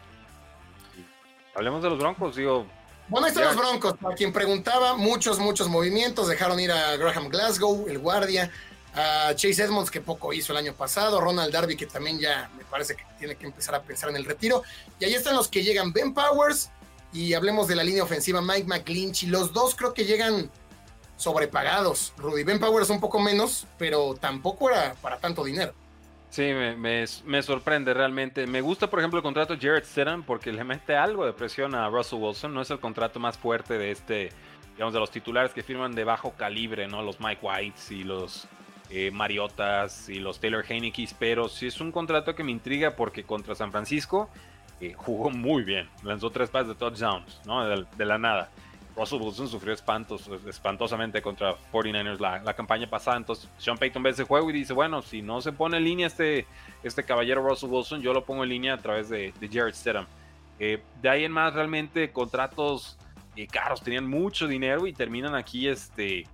Hablemos de los Broncos, digo. Bueno, ahí están los Broncos. A quien preguntaba, muchos, muchos movimientos. Dejaron ir a Graham Glasgow, el guardia, a Chase Edmonds, que poco hizo el año pasado, Ronald Darby, que también ya me parece que tiene que empezar a pensar en el retiro. Y ahí están los que llegan, Ben Powers, y hablemos de la línea ofensiva, Mike McClinchy. Los dos creo que llegan sobrepagados. Rudy Ben Powers un poco menos, pero tampoco era para tanto dinero. Sí, me, sorprende realmente. Me gusta, por ejemplo, el contrato de Jared Stidham porque le mete algo de presión a Russell Wilson. No es el contrato más fuerte de este, digamos, de los titulares que firman de bajo calibre, ¿no? Los Mike Whites y los eh, Mariotas y los Taylor Heinekes, pero sí es un contrato que me intriga porque contra San Francisco jugó muy bien. Lanzó tres pases de touchdowns, ¿no? De, la nada. Russell Wilson sufrió espantos, espantosamente contra 49ers la, la, campaña pasada. Entonces, Sean Payton ve ese juego y dice: Bueno, si no se pone en línea este, este caballero Russell Wilson, yo lo pongo en línea a través de, Jared Stidham. Eh, de ahí en más, realmente contratos eh, caros, tenían mucho dinero y terminan aquí este,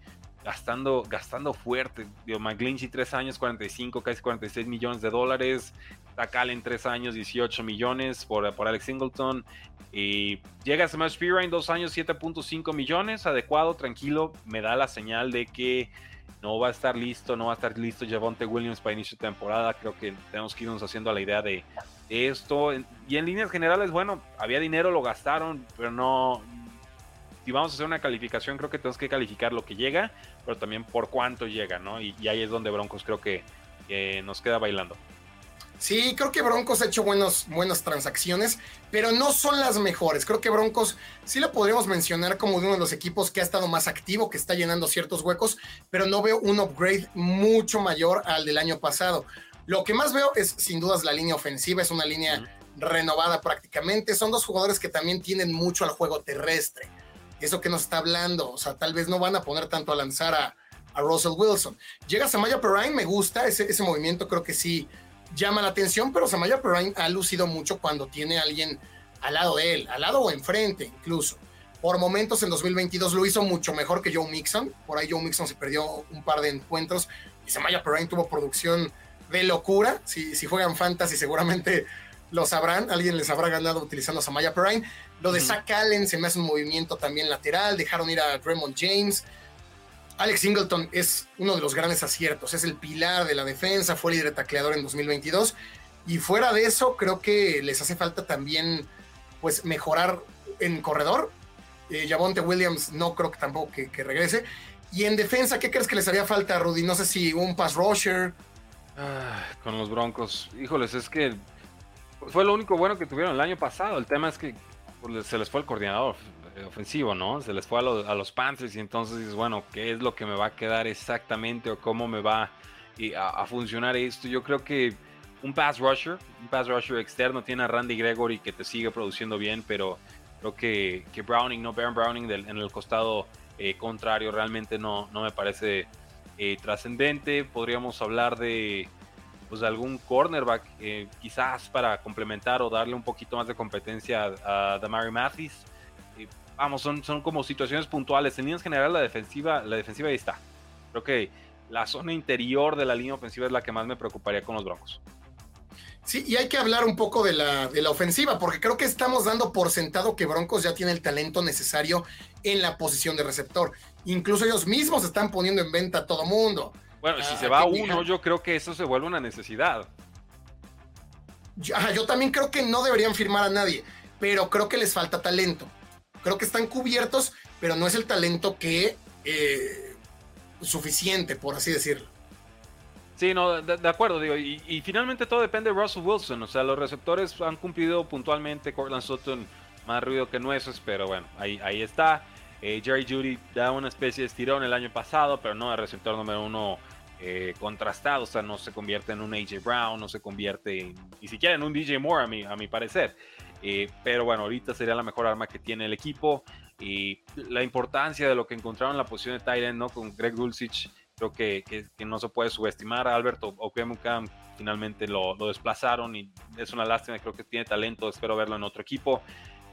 gastando, gastando fuerte. Digo, McGlinchey, 3 años, 45, casi 46 millones de dólares. Takal en 3 años, 18 millones por, por Alex Singleton. Y llega Smash en 2 años, 7.5 millones. Adecuado, tranquilo. Me da la señal de que no va a estar listo, no va a estar listo Javonte Williams para inicio de temporada. Creo que tenemos que irnos haciendo la idea de, esto. Y en líneas generales, bueno, había dinero, lo gastaron, pero no. Si vamos a hacer una calificación, creo que tenemos que calificar lo que llega, pero también por cuánto llega, ¿no? Y, ahí es donde Broncos creo que nos queda bailando. Sí, creo que Broncos ha hecho buenos, buenas transacciones, pero no son las mejores. Creo que Broncos sí lo podríamos mencionar como uno de los equipos que ha estado más activo, que está llenando ciertos huecos, pero no veo un upgrade mucho mayor al del año pasado. Lo que más veo es sin dudas la línea ofensiva, es una línea renovada prácticamente. Son dos jugadores que también tienen mucho al juego terrestre. Eso que nos está hablando, o sea, tal vez no van a poner tanto a lanzar a, Russell Wilson. Llega Samaya Perrine, me gusta ese, ese movimiento, creo que sí llama la atención, pero Samaya Perrine ha lucido mucho cuando tiene a alguien al lado de él, al lado o enfrente incluso. Por momentos en 2022 lo hizo mucho mejor que Joe Mixon. Por ahí Joe Mixon se perdió un par de encuentros y Samaya Perrine tuvo producción de locura. Si, si juegan fantasy seguramente lo sabrán. Alguien les habrá ganado utilizando a Samaya Perrine. Lo de Zach Allen se me hace un movimiento también lateral. Dejaron ir a Raymond James. Alex Singleton es uno de los grandes aciertos, es el pilar de la defensa, fue líder tacleador en 2022 y fuera de eso creo que les hace falta también pues mejorar en corredor. Eh, Javonte Williams no creo que tampoco que, regrese. Y en defensa, ¿qué crees que les haría falta, Rudy? No sé si un pass rusher. Ah, con los Broncos, híjoles, es que fue lo único bueno que tuvieron el año pasado. El tema es que pues, se les fue el coordinador ofensivo, ¿no? Se les fue a, los Panthers y entonces dices, bueno, ¿qué es lo que me va a quedar exactamente o cómo me va a, funcionar esto? Yo creo que un pass rusher, un pass rusher externo tiene a Randy Gregory que te sigue produciendo bien, pero creo que, que Browning, no Baron Browning en el costado eh, contrario realmente no, no me parece eh, trascendente. Podríamos hablar de pues algún cornerback eh, quizás para complementar o darle un poquito más de competencia a, a Damari Mathis vamos, son, son como situaciones puntuales. En líneas general, la defensiva, la defensiva ahí está. Creo que la zona interior de la línea ofensiva es la que más me preocuparía con los Broncos. Sí, y hay que hablar un poco de la, de la ofensiva, porque creo que estamos dando por sentado que Broncos ya tiene el talento necesario en la posición de receptor. Incluso ellos mismos están poniendo en venta a todo mundo. Bueno, si ah, se va uno, yo creo que eso se vuelve una necesidad. yo también creo que no deberían firmar a nadie, pero creo que les falta talento creo que están cubiertos, pero no es el talento que eh, suficiente, por así decirlo. Sí, no, de, acuerdo, digo, y, finalmente todo depende de Russell Wilson, o sea, los receptores han cumplido puntualmente, Cortland Sutton más ruido que nueces, pero bueno, ahí, ahí está. Eh, Jerry Judy da una especie de estirón el año pasado, pero no el receptor número uno eh, contrastado, o sea, no se convierte en un AJ Brown, no se convierte ni siquiera en un DJ Moore, a mi, a mi parecer. Eh, pero bueno, ahorita sería la mejor arma que tiene el equipo. Y la importancia de lo que encontraron en la posición de Tyrant, ¿no? Con Greg Dulcich, creo que, que, no se puede subestimar. Alberto Okemukam finalmente lo, desplazaron y es una lástima, creo que tiene talento, espero verlo en otro equipo.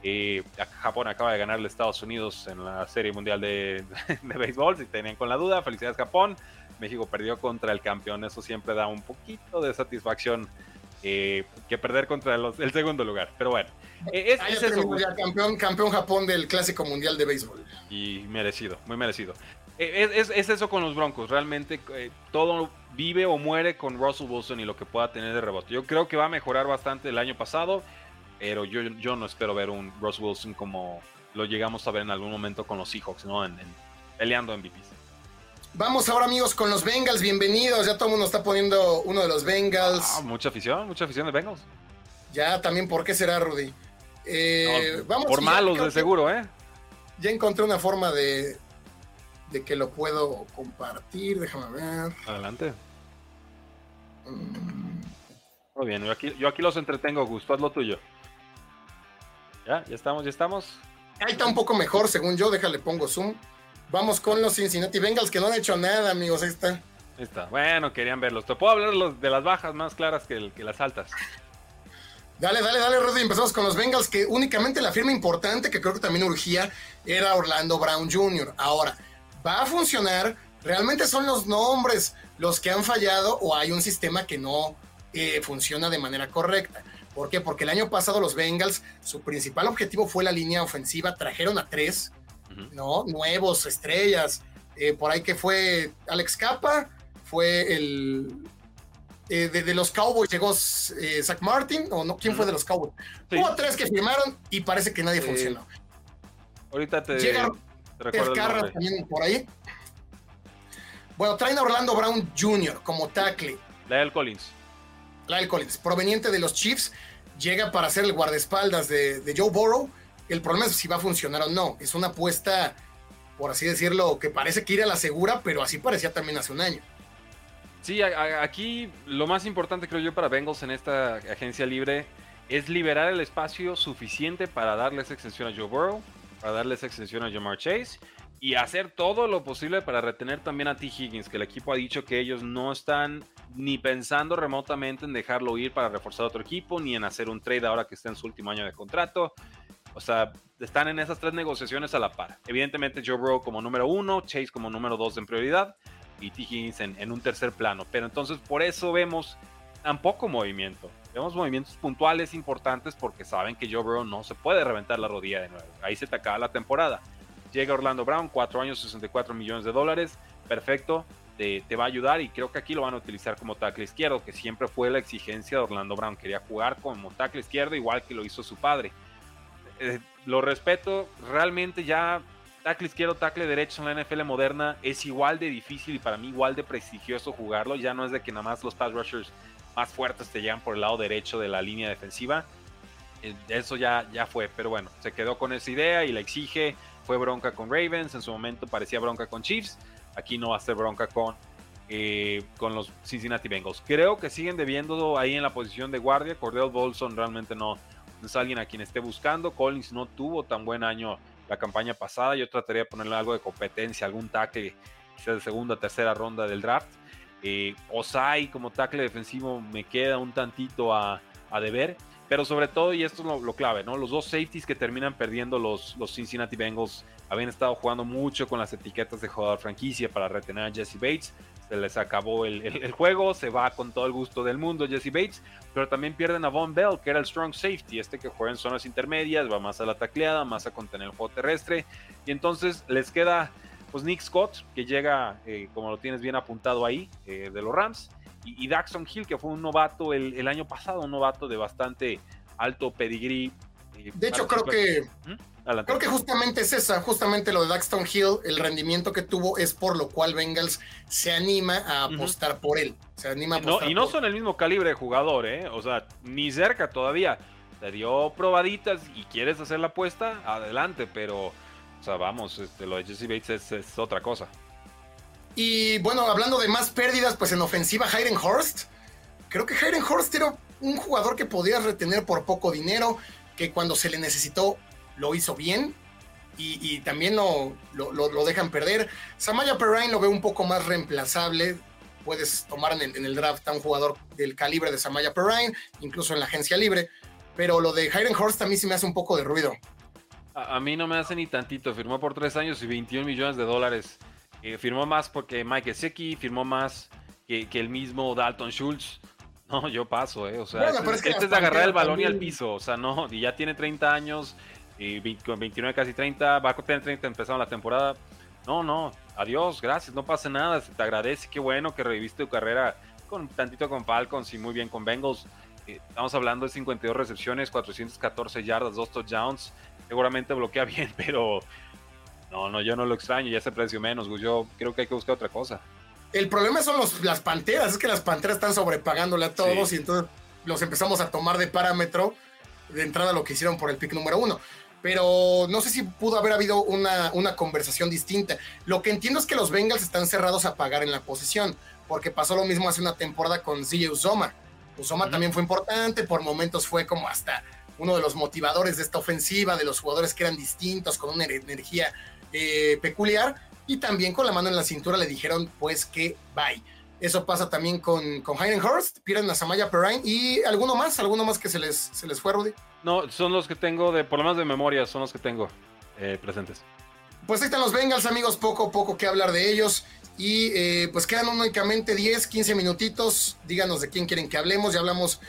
Eh, Japón acaba de ganar a Estados Unidos en la Serie Mundial de, de, Béisbol, si tenían con la duda, felicidades Japón. México perdió contra el campeón, eso siempre da un poquito de satisfacción eh, que perder contra el segundo lugar. Pero bueno, eh, es, eso, campeón, campeón Japón del Clásico Mundial de Béisbol. Y merecido, muy merecido. Eh, es, es, eso con los Broncos. Realmente todo vive o muere con Russell Wilson y lo que pueda tener de rebote. Yo creo que va a mejorar bastante el año pasado, pero yo, yo no espero ver un Russell Wilson como lo llegamos a ver en algún momento con los Seahawks, ¿no? En, peleando en MVPs. Vamos ahora amigos con los Bengals, bienvenidos. Ya todo el mundo está poniendo uno de los Bengals. Ah, mucha afición, mucha afición de Bengals. Ya, también, ¿por qué será, Rudy? Eh, vamos por malos, de seguro, ¿eh? Ya encontré una forma de, de que lo puedo compartir, déjame ver. Adelante. Mm. Muy bien, yo aquí, yo aquí los entretengo, Gusto, haz lo tuyo. Ya, ya estamos, ya estamos. Ahí está un poco mejor, según yo. Déjale, pongo zoom. Vamos con los Cincinnati Bengals que no han hecho nada, amigos. Ahí está. Ahí está. Bueno, querían verlos. Te puedo hablar de las bajas más claras que, que las altas. Dale, dale, dale, Rudy. Empezamos con los Bengals, que únicamente la firma importante que creo que también urgía era Orlando Brown Jr. Ahora, ¿va a funcionar? ¿Realmente son los nombres los que han fallado o hay un sistema que no eh, funciona de manera correcta? ¿Por qué? Porque el año pasado los Bengals, su principal objetivo fue la línea ofensiva, trajeron a tres, ¿no? Nuevos, estrellas. Eh, por ahí que fue Alex Capa, fue el, eh, de, los Cowboys llegó eh, Zach Martin, o no, ¿quién fue de los Cowboys? Hubo tres que firmaron y parece que nadie funcionó. Ahorita te, Llega te también por ahí. Bueno, traen a Orlando Brown Jr. como tackle. Lyle Collins. Lyle Collins, proveniente de los Chiefs, llega para ser el guardaespaldas de, de Joe Burrow. El problema es si va a funcionar o no. Es una apuesta, por así decirlo, que parece que ir a la segura, pero así parecía también hace un año. Sí, aquí lo más importante creo yo para Bengals en esta agencia libre es liberar el espacio suficiente para darle esa extensión a Joe Burrow, para darle esa extensión a Jamar Chase y hacer todo lo posible para retener también a T. Higgins, que el equipo ha dicho que ellos no están ni pensando remotamente en dejarlo ir para reforzar otro equipo, ni en hacer un trade ahora que está en su último año de contrato. O sea, están en esas tres negociaciones a la par. Evidentemente Joe Burrow como número uno, Chase como número dos en prioridad y T. Higgins en, un tercer plano. Pero entonces por eso vemos tan poco movimiento. Vemos movimientos puntuales importantes porque saben que Joe Burrow no se puede reventar la rodilla de nuevo. Ahí se te acaba la temporada. Llega Orlando Brown, 4 años, 64 millones de dólares. Perfecto, te, te, va a ayudar y creo que aquí lo van a utilizar como tackle izquierdo, que siempre fue la exigencia de Orlando Brown. Quería jugar como tackle izquierdo igual que lo hizo su padre. Eh, lo respeto, realmente ya tackle izquierdo, tackle derecho en la NFL moderna es igual de difícil y para mí igual de prestigioso jugarlo. Ya no es de que nada más los pass rushers más fuertes te llegan por el lado derecho de la línea defensiva. Eh, eso ya, ya fue, pero bueno, se quedó con esa idea y la exige. Fue bronca con Ravens, en su momento parecía bronca con Chiefs. Aquí no va a ser bronca con, eh, con los Cincinnati Bengals. Creo que siguen debiendo ahí en la posición de guardia. Cordell Bolson realmente no, no es alguien a quien esté buscando. Collins no tuvo tan buen año la campaña pasada. Yo trataría de ponerle algo de competencia, algún tackle, quizás de segunda, tercera ronda del draft. Eh, Osai como tackle defensivo me queda un tantito a, a deber. Pero sobre todo, y esto es lo, clave, ¿no? Los dos safeties que terminan perdiendo los, los Cincinnati Bengals habían estado jugando mucho con las etiquetas de jugador franquicia para retener a Jesse Bates se les acabó el, juego, se va con todo el gusto del mundo Jesse Bates, pero también pierden a Von Bell, que era el strong safety, este que juega en zonas intermedias, va más a la tacleada, más a contener el juego terrestre, y entonces les queda pues Nick Scott, que llega, eh, como lo tienes bien apuntado ahí, eh, de los Rams, y, Daxon Hill, que fue un novato el, año pasado, un novato de bastante alto pedigrí. De hecho, creo que... ¿Mm? Creo que justamente es esa, justamente lo de Daxton Hill, el rendimiento que tuvo es por lo cual Bengals se anima a apostar por él. Se anima a y no son el mismo calibre de jugador, ¿eh? O sea, ni cerca todavía. Te dio probaditas y quieres hacer la apuesta, adelante, pero, o sea, vamos, este, lo de Jesse Bates es, otra cosa. Y bueno, hablando de más pérdidas, pues en ofensiva, Hayden Horst. Creo que Hayden Horst era un jugador que podías retener por poco dinero, que cuando se le necesitó lo hizo bien y, también lo, lo, dejan perder. Samaya Perrine lo veo un poco más reemplazable. Puedes tomar en el, draft a un jugador del calibre de Samaya Perrine, incluso en la agencia libre. Pero lo de Hayden Horst a mí sí me hace un poco de ruido. A, mí no me hace ni tantito. Firmó por tres años y 21 millones de dólares. Eh, firmó más porque Mike Gesicki, firmó más que, el mismo Dalton Schultz. No, yo paso, ¿eh? O sea, este, es, de agarrar el balón y al piso. O sea, no, y ya tiene 30 años y con 29 casi 30, va a tener 30 empezando la temporada. No, no, adiós, gracias, no pasa nada, se te agradece, qué bueno que reviviste tu carrera con tantito con Falcons y muy bien con Bengals. Eh, estamos hablando de 52 recepciones, 414 yardas, 2 touchdowns. Seguramente bloquea bien, pero no, no, yo no lo extraño, ya se precio menos, Yo creo que hay que buscar otra cosa. El problema son los, las panteras, es que las panteras están sobrepagándole a todos y entonces los empezamos a tomar de parámetro de entrada lo que hicieron por el pick número uno pero no sé si pudo haber habido una, una, conversación distinta. Lo que entiendo es que los Bengals están cerrados a pagar en la posición, porque pasó lo mismo hace una temporada con CJ Uzoma. Uzoma también fue importante, por momentos fue como hasta uno de los motivadores de esta ofensiva, de los jugadores que eran distintos, con una energía eh, peculiar, y también con la mano en la cintura le dijeron pues que bye. Eso pasa también con, con Hayden Hurst, pierden a Samaya Perrine y alguno más, alguno más que se les, se les fue, Rudy. No, son los que tengo, de por lo menos de memoria, son los que tengo eh, presentes. Pues ahí están los Bengals, amigos, poco a poco que hablar de ellos. Y eh, pues quedan únicamente 10, 15 minutitos. Díganos de quién quieren que hablemos. Ya hablamos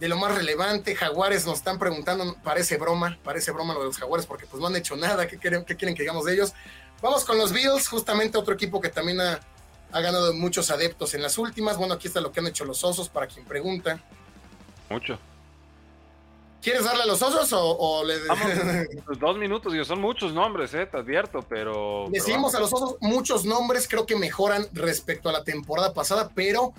de lo más relevante. Jaguares nos están preguntando, parece broma, parece broma lo de los Jaguares porque pues no han hecho nada. ¿Qué quieren, qué quieren que digamos de ellos? Vamos con los Bills, justamente otro equipo que también ha, ha ganado muchos adeptos en las últimas. Bueno, aquí está lo que han hecho los Osos para quien pregunta. Mucho. ¿Quieres darle a los osos o, le pues, dos minutos? Son muchos nombres, eh, te advierto, pero. Decimos a los osos muchos nombres, creo que mejoran respecto a la temporada pasada, pero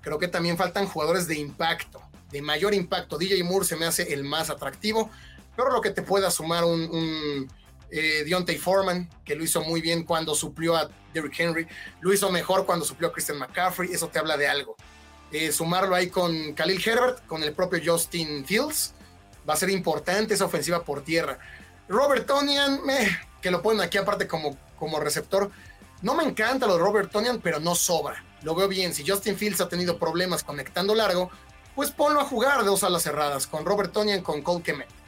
creo que también faltan jugadores de impacto, de mayor impacto. DJ Moore se me hace el más atractivo, pero lo que te pueda sumar un, un eh, Deontay Foreman, que lo hizo muy bien cuando suplió a Derrick Henry, lo hizo mejor cuando suplió a Christian McCaffrey, eso te habla de algo. Eh, sumarlo ahí con Khalil Herbert, con el propio Justin Fields va a ser importante esa ofensiva por tierra. Robert Tonian, que lo ponen aquí aparte como, como receptor, no me encanta lo de Robert Tonian, pero no sobra. Lo veo bien. Si Justin Fields ha tenido problemas conectando largo, pues ponlo a jugar de dos alas cerradas, con Robert Tonian, con Cole Kemet.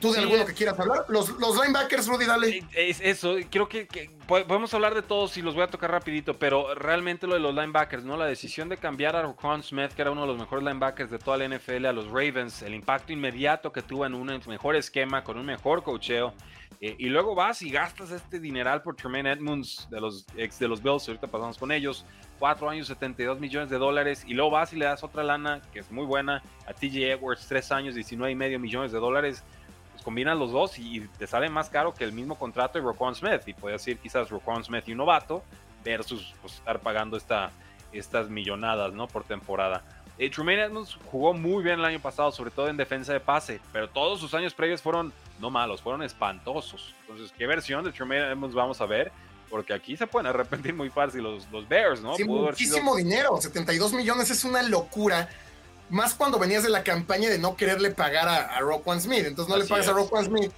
¿Tú de alguno que quieras hablar? Los, los linebackers, Rudy, dale. Eh, es eso, creo que, podemos hablar de todos y los voy a tocar rapidito, pero realmente lo de los linebackers, ¿no? La decisión de cambiar a Roquan Smith, que era uno de los mejores linebackers de toda la NFL, a los Ravens, el impacto inmediato que tuvo en un mejor esquema, con un mejor cocheo, eh, y luego vas y gastas este dineral por Tremaine Edmonds de los ex de los Bills, ahorita pasamos con ellos, cuatro años, 72 millones de dólares, y luego vas y le das otra lana, que es muy buena, a TJ Edwards, tres años, 19 y medio millones de dólares combinas los dos y te sale más caro que el mismo contrato de Roquan Smith. Y puedes decir quizás Roquan Smith y un novato versus pues, estar pagando esta, estas millonadas ¿no? por temporada. Eh, Trumaine Edmonds jugó muy bien el año pasado, sobre todo en defensa de pase, pero todos sus años previos fueron no malos, fueron espantosos. Entonces, ¿qué versión de Trumaine Edmonds vamos a ver? Porque aquí se pueden arrepentir muy fácil los, los Bears, ¿no? Sí, muchísimo dinero, 72 millones es una locura más cuando venías de la campaña de no quererle pagar a, a Roquan Smith. Entonces no le pagas a Roquan Smith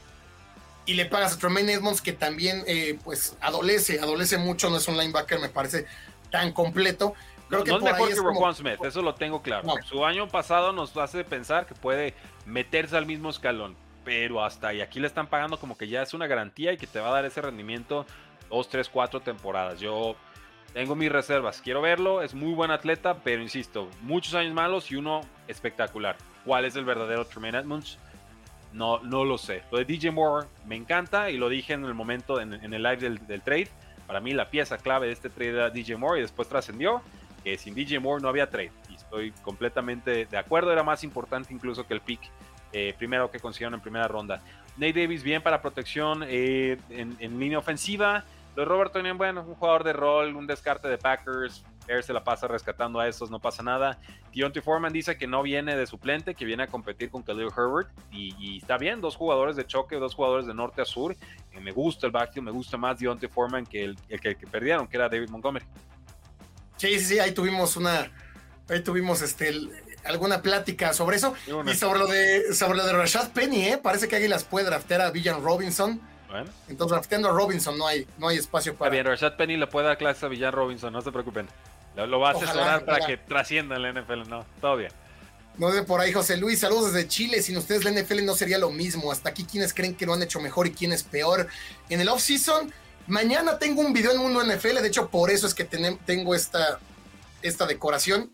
y le pagas a Tremaine Edmonds, que también eh, pues adolece, adolece mucho, no es un linebacker, me parece tan completo. Creo no, es mejor que Roquan Smith, eso lo tengo claro. Su año pasado nos hace pensar que puede meterse al mismo escalón, pero hasta ahí aquí le están pagando como que ya es una garantía y que te va a dar ese rendimiento dos, tres, cuatro temporadas. Yo tengo mis reservas, quiero verlo, es muy buen atleta, pero insisto, muchos años malos y uno espectacular. ¿Cuál es el verdadero Tremaine Edmonds? No, no lo sé. Lo de DJ Moore me encanta y lo dije en el momento, en, el live del, trade. Para mí la pieza clave de este trade era DJ Moore y después trascendió que sin DJ Moore no había trade. Y estoy completamente de acuerdo, era más importante incluso que el pick eh, primero que consiguieron en primera ronda. Nate Davis bien para protección eh, en, en línea ofensiva. Lo de Robert Tonian, bueno, un jugador de rol, un descarte de Packers. Bears se la pasa rescatando a esos, no pasa nada. Deontay Foreman dice que no viene de suplente, que viene a competir con Khalil Herbert. Y, está bien, dos jugadores de choque, dos jugadores de norte a sur. Eh, me gusta el backfield, me gusta más Deontay Foreman que el, que, perdieron, que era David Montgomery. Sí, sí, sí, ahí tuvimos una. Ahí tuvimos este, alguna plática sobre eso. Y sobre lo de sobre lo de Rashad Penny, ¿eh? Parece que Águilas puede draftear a Villan Robinson entonces, drafteando a Robinson no hay, no hay espacio para. Está bien, Rashad Penny le puede dar clase a Villar Robinson, no se preocupen. Lo, va a asesorar para que trascienda en la NFL, no, todo bien. No de por ahí, José Luis, saludos desde Chile. Sin ustedes la NFL no sería lo mismo. Hasta aquí, ¿quiénes creen que lo han hecho mejor y quién es peor? En el off-season, mañana tengo un video en Mundo NFL. De hecho, por eso es que tengo esta, esta decoración.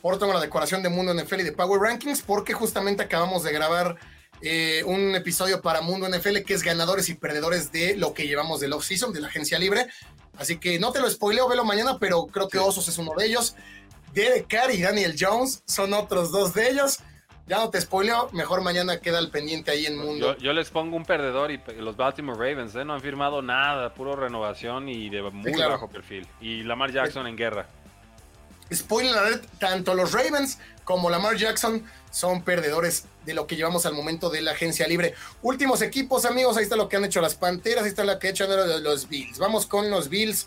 Por tengo la decoración de Mundo NFL y de Power Rankings, porque justamente acabamos de grabar eh, un episodio para Mundo NFL que es ganadores y perdedores de lo que llevamos del off-season, de la agencia libre. Así que no te lo spoileo, velo mañana, pero creo que Osos es uno de ellos. Derek Carr y Daniel Jones son otros dos de ellos. Ya no te spoileo, mejor mañana queda el pendiente ahí en Mundo. Yo, les pongo un perdedor y los Baltimore Ravens ¿eh? no han firmado nada, puro renovación y de muy bajo perfil. Y Lamar Jackson en guerra. Spoiler alert, tanto los Ravens como Lamar Jackson son perdedores de lo que llevamos al momento de la agencia libre. Últimos equipos, amigos, ahí está lo que han hecho las Panteras, ahí está lo que han hecho los Bills. Vamos con los Bills,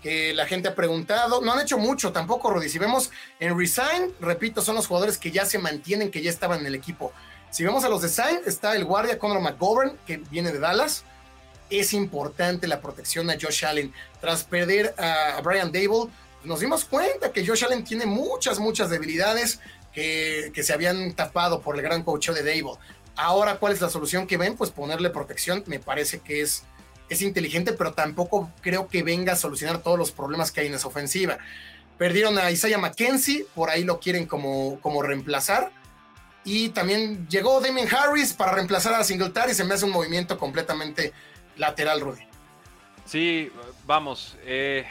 que la gente ha preguntado. No han hecho mucho tampoco, Rudy. Si vemos en Resign, repito, son los jugadores que ya se mantienen, que ya estaban en el equipo. Si vemos a los de Sainz, está el guardia Conor McGovern, que viene de Dallas. Es importante la protección a Josh Allen. Tras perder a Brian Dable, nos dimos cuenta que Josh Allen tiene muchas, muchas debilidades que, se habían tapado por el gran coach de Dable. Ahora, ¿cuál es la solución que ven? Pues ponerle protección. Me parece que es, es inteligente, pero tampoco creo que venga a solucionar todos los problemas que hay en esa ofensiva. Perdieron a Isaiah McKenzie, por ahí lo quieren como, como reemplazar. Y también llegó Damien Harris para reemplazar a Singletary. Se me hace un movimiento completamente lateral, Rudy. Sí, vamos. Eh,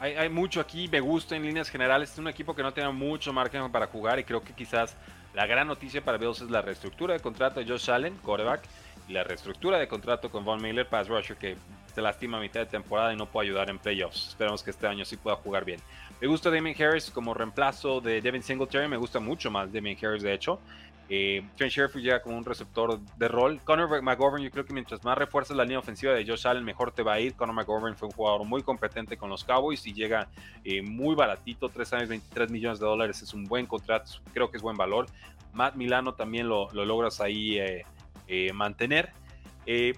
hay, mucho aquí. Me gusta en líneas generales. Es un equipo que no tiene mucho margen para jugar y creo que quizás la gran noticia para Bills es la reestructura de contrato de Josh Allen, quarterback, y la reestructura de contrato con Von Miller, pass rusher, que se lastima a mitad de temporada y no puede ayudar en playoffs. Esperamos que este año sí pueda jugar bien. Me gusta Damien Harris como reemplazo de Devin Singletary. Me gusta mucho más Damien Harris, de hecho. Eh, Trent Sherfield llega como un receptor de rol. Conor McGovern, yo creo que mientras más refuerzas la línea ofensiva de Josh Allen, mejor te va a ir. Conor McGovern fue un jugador muy competente con los Cowboys y llega eh, muy baratito, 3 años, 23 millones de dólares. Es un buen contrato, creo que es buen valor. Matt Milano también lo, lo logras ahí eh, eh mantener.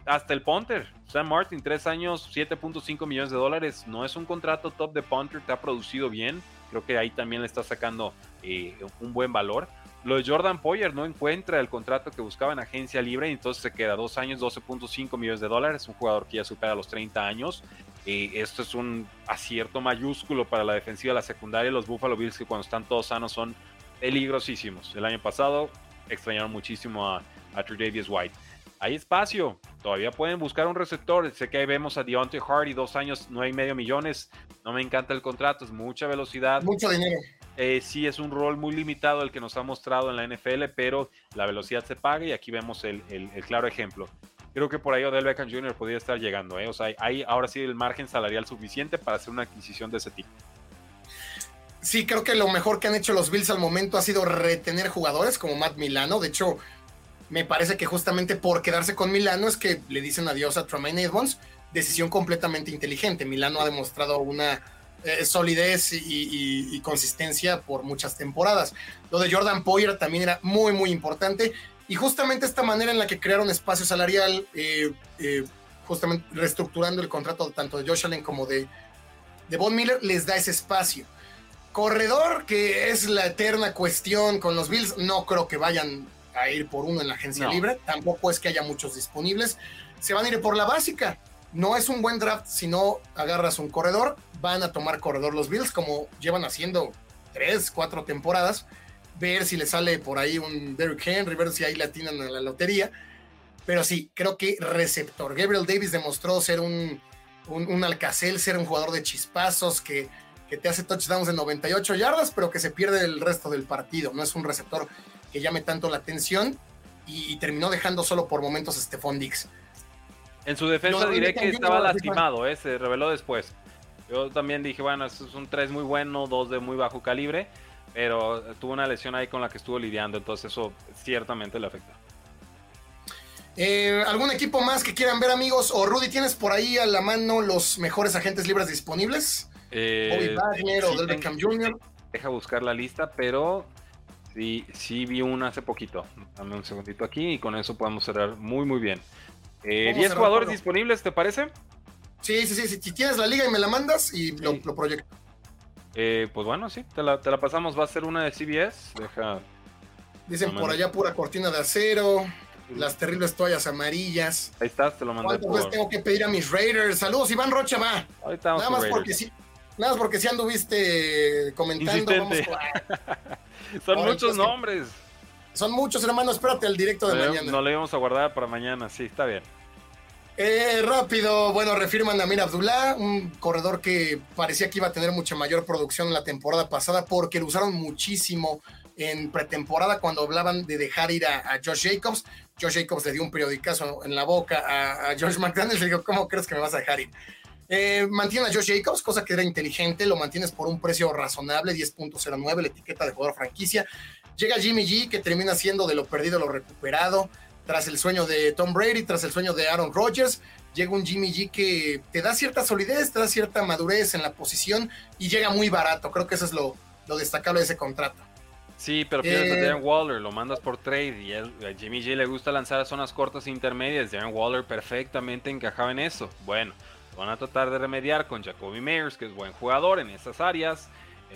Hasta el punter, Sam Martin, 3 años, 7.5 millones de dólares. No es un contrato top de punter, te ha producido bien. Creo que ahí también le está sacando un buen valor. Lo de Jordan Poyer no encuentra el contrato que buscaba en agencia libre y entonces se queda dos años, 12.5 millones de dólares. Un jugador que ya supera los 30 años. Eh, esto es un acierto mayúsculo para la defensiva de la secundaria. Los Buffalo Bills, que cuando están todos sanos, son peligrosísimos. El año pasado extrañaron muchísimo a, a Davis White. Hay espacio, todavía pueden buscar un receptor. Sé que ahí vemos a Deontay Hardy, dos años, no hay medio millones. No me encanta el contrato, es mucha velocidad. Mucho dinero. Eh, sí es un rol muy limitado el que nos ha mostrado en la NFL, pero la velocidad se paga y aquí vemos el, claro ejemplo. Creo que por ahí Odell Beckham Jr. podría estar llegando. ¿eh? O sea, hay ahora sí el margen salarial suficiente para hacer una adquisición de ese tipo. Sí, creo que lo mejor que han hecho los Bills al momento ha sido retener jugadores como Matt Milano. De hecho, me parece que justamente por quedarse con Milano es que le dicen adiós a Tremaine Edmonds. Decisión completamente inteligente. Milano ha demostrado una eh, solidez y, consistencia por muchas temporadas. Lo de Jordan Poyer también era muy, muy importante. Y justamente esta manera en la que crearon espacio salarial, eh, eh, justamente reestructurando el contrato tanto de Josh Allen como de, de Von Miller, les da ese espacio. Corredor, que es la eterna cuestión con los Bills, no creo que vayan a ir por uno en la agencia libre, tampoco es que haya muchos disponibles. Se van a ir por la básica. No es un buen draft si no agarras un corredor van a tomar corredor los Bills, como llevan haciendo tres, cuatro temporadas, ver si le sale por ahí un Derrick Henry, ver si ahí le atinan a la lotería. Pero sí, creo que receptor. Gabriel Davis demostró ser un, un, alcacel, ser un jugador de chispazos que, que te hace touchdowns de 98 yardas, pero que se pierde el resto del partido. No es un receptor que llame tanto la atención y, terminó dejando solo por momentos a Stephon Dix. En su defensa diré que estaba lastimado, ¿eh? se reveló después. Yo también dije, bueno, es un 3 muy bueno, 2 de muy bajo calibre, pero tuvo una lesión ahí con la que estuvo lidiando, entonces eso ciertamente le afecta. Eh, ¿Algún equipo más que quieran ver, amigos? O Rudy, ¿tienes por ahí a la mano los mejores agentes libres disponibles? Eh, Bobby Wagner o Del Beckham Jr. Deja buscar la lista, pero sí, sí vi una hace poquito. Dame un segundito aquí y con eso podemos cerrar muy, muy bien. Eh, 10 jugadores disponibles, ¿te parece? Sí, sí, sí, si tienes la liga y me la mandas y lo, proyecto. Eh, pues bueno, sí, te la, pasamos, va a ser una de CBS. Deja. Dicen por allá pura cortina de acero, las terribles toallas amarillas. Ahí estás, te lo mandé. Tengo que pedir a mis Raiders? Saludos, Iván Rocha, va. nada más porque sí, nada más porque si anduviste comentando. Vamos Son muchos nombres. Son muchos, hermano. Espérate el directo de mañana. No le íbamos a guardar para mañana, sí, está bien. Eh, rápido, bueno, refirman a Amir Abdullah, un corredor que parecía que iba a tener mucha mayor producción en la temporada pasada porque lo usaron muchísimo en pretemporada cuando hablaban de dejar ir a, Josh Jacobs. Josh Jacobs le dio un periodicazo en la boca a, a Josh McDaniels y le dijo, ¿cómo crees que me vas a dejar ir? Eh, mantiene a Josh Jacobs, cosa que era inteligente, lo mantienes por un precio razonable, 10.09, la etiqueta de jugador franquicia. Llega Jimmy G, que termina siendo de lo perdido lo recuperado tras el sueño de Tom Brady, tras el sueño de Aaron Rodgers, llega un Jimmy G que te da cierta solidez, te da cierta madurez en la posición y llega muy barato. Creo que eso es lo, lo destacable de ese contrato. Sí, pero pierdes a eh, Darren Waller, lo mandas por trade y a Jimmy G le gusta lanzar zonas cortas e intermedias. Darren Waller perfectamente encajaba en eso. Bueno, van a tratar de remediar con Jacoby Meyers, que es buen jugador en esas áreas.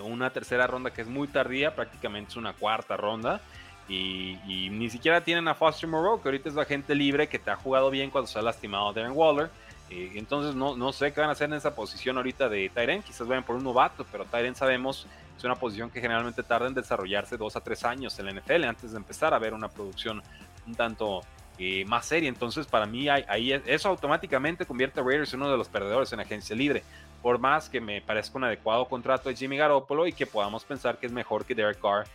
Una tercera ronda que es muy tardía, prácticamente es una cuarta ronda. Y, ni siquiera tienen a Foster Moreau, que ahorita es la gente libre que te ha jugado bien cuando se ha lastimado Darren Waller. Eh, entonces no, no sé qué van a hacer en esa posición ahorita de Tyren. Quizás vayan por un novato, pero Tyren sabemos es una posición que generalmente tarda en desarrollarse dos a tres años en la NFL antes de empezar a ver una producción un tanto eh, más seria. Entonces, para mí, ahí eso automáticamente convierte a Raiders en uno de los perdedores en agencia libre. Por más que me parezca un adecuado contrato de Jimmy Garoppolo y que podamos pensar que es mejor que Derek Carr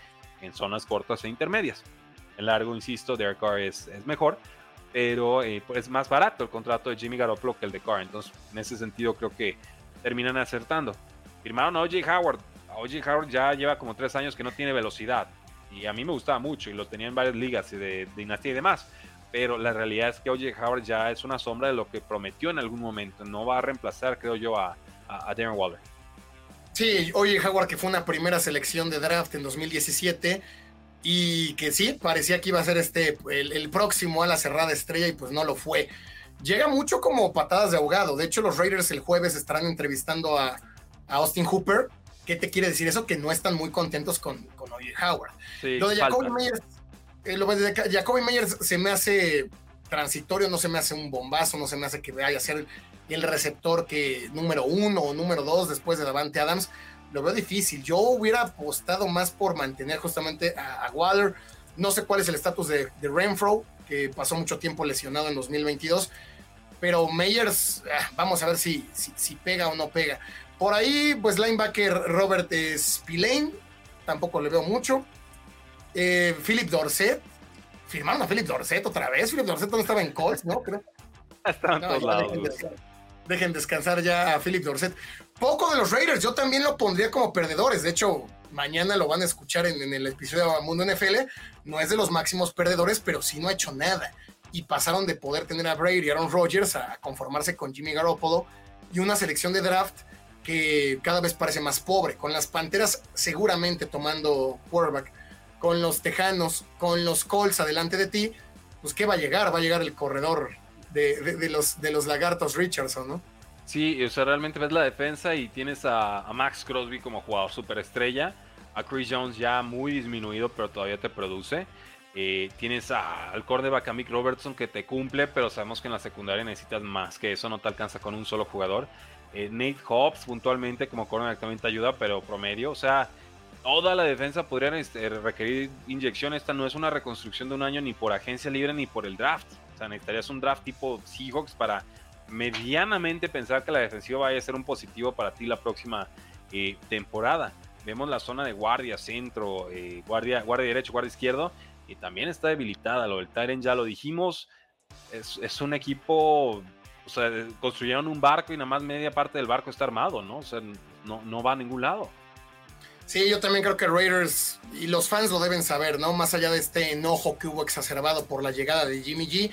en zonas cortas e intermedias. En largo, insisto, Derek Carr es, es mejor, pero eh, pues, es más barato el contrato de Jimmy Garoppolo que el de Carr. Entonces, en ese sentido, creo que terminan acertando. Firmaron a O.J. Howard, OG Howard ya lleva como tres años que no tiene velocidad. Y a mí me gustaba mucho y lo tenía en varias ligas de, dinastía y demás. Pero la realidad es que OG Howard ya es una sombra de lo que prometió en algún momento. No va a reemplazar, creo yo, a, a, Darren Waller. Sí, OG Howard que fue una primera selección de draft en 2017 y que sí, parecía que iba a ser este el, próximo a la cerrada estrella y pues no lo fue. Llega mucho como patadas de ahogado. De hecho, los Raiders el jueves estarán entrevistando a, a Austin Hooper ¿Qué te quiere decir eso? Que no están muy contentos con, con Howard. lo, de Jacoby Meyers, eh, lo de Jacoby Meyers se me hace transitorio, no se me hace un bombazo, no se me hace que vaya a ser el receptor que número uno o número dos después de Davante Adams. Lo veo difícil. Yo hubiera apostado más por mantener justamente a, Waller. No sé cuál es el estatus de, Renfro, que pasó mucho tiempo lesionado en 2022. Pero Meyers, ah, vamos a ver si, si, si, pega o no pega. Por ahí, pues linebacker Robert Spillane, tampoco le veo mucho. Eh, Philip Dorset, firmaron a Philip Dorset otra vez. Philip Dorset no estaba en Colts, ¿no? Creo. Estaba en todos lados. Dejen descansar, ya a Philip Dorset. Poco de los Raiders, yo también lo pondría como perdedores. De hecho, mañana lo van a escuchar en, el episodio de Mundo NFL. No es de los máximos perdedores, pero sí no ha hecho nada. Y pasaron de poder tener a Brady y Aaron Rodgers a conformarse con Jimmy Garoppolo y una selección de draft que cada vez parece más pobre, con las Panteras seguramente tomando quarterback, con los Tejanos, con los Colts adelante de ti, pues ¿qué va a llegar? Va a llegar el corredor de, los, de los lagartos Richardson, ¿no? Sí, o sea, realmente ves la defensa y tienes a, Max Crosby como jugador superestrella, a Chris Jones ya muy disminuido, pero todavía te produce. Eh, tienes al cornerback a Mick Robertson que te cumple, pero sabemos que en la secundaria necesitas más que eso, no te alcanza con un solo jugador. Eh, Nate Hobbs puntualmente como cornerback también te ayuda, pero promedio. O sea, toda la defensa podría este, requerir inyección. Esta no es una reconstrucción de un año ni por agencia libre ni por el draft. Necesitarías un draft tipo Seahawks para medianamente pensar que la defensiva vaya a ser un positivo para ti la próxima eh, temporada. Vemos la zona de guardia, centro, eh, guardia, guardia derecho, guardia izquierdo, y también está debilitada. Lo del Tyren ya lo dijimos. Es, es un equipo o sea, construyeron un barco y nada más media parte del barco está armado, ¿no? O sea, no, no va a ningún lado. Sí, yo también creo que Raiders y los fans lo deben saber, ¿no? Más allá de este enojo que hubo exacerbado por la llegada de Jimmy G,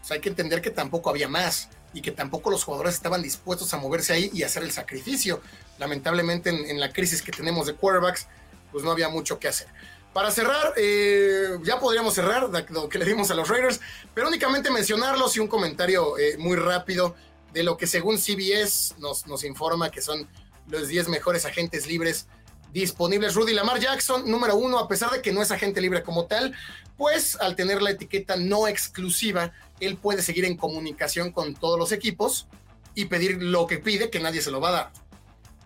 pues hay que entender que tampoco había más y que tampoco los jugadores estaban dispuestos a moverse ahí y hacer el sacrificio. Lamentablemente en, la crisis que tenemos de quarterbacks, pues no había mucho que hacer. Para cerrar, eh, ya podríamos cerrar lo que le dimos a los Raiders, pero únicamente mencionarlos y un comentario eh, muy rápido de lo que según CBS nos informa que son los 10 mejores agentes libres disponibles. Rudy Lamar Jackson, número uno, a pesar de que no es agente libre como tal, pues al tener la etiqueta no exclusiva, él puede seguir en comunicación con todos los equipos y pedir lo que pide, que nadie se lo va a dar.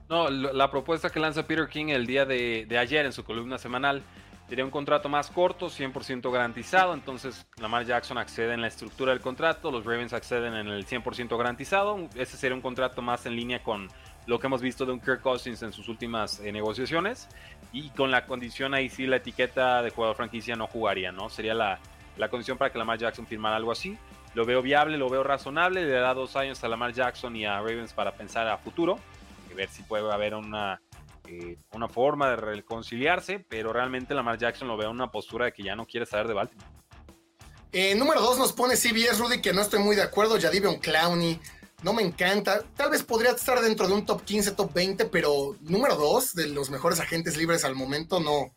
No, la propuesta que lanza Peter King el día de, ayer en su columna semanal Sería un contrato más corto, 100% garantizado. Entonces, Lamar Jackson accede en la estructura del contrato, los Ravens acceden en el 100% garantizado. Ese sería un contrato más en línea con lo que hemos visto de un Kirk Cousins en sus últimas eh, negociaciones. Y con la condición ahí sí la etiqueta de jugador franquicia no jugaría, ¿no? Sería la, la condición para que Lamar Jackson firmara algo así. Lo veo viable, lo veo razonable. Le da dos años a Lamar Jackson y a Ravens para pensar a futuro. Y ver si puede haber una eh, una forma de reconciliarse, pero realmente Lamar Jackson lo ve en una postura de que ya no quiere saber de Baltimore. Eh, número 2 nos pone CBS, Rudy, que no estoy muy de acuerdo. un Clowney, no me encanta. Tal vez podría estar dentro de un top 15, top 20, pero número 2 de los mejores agentes libres al momento no,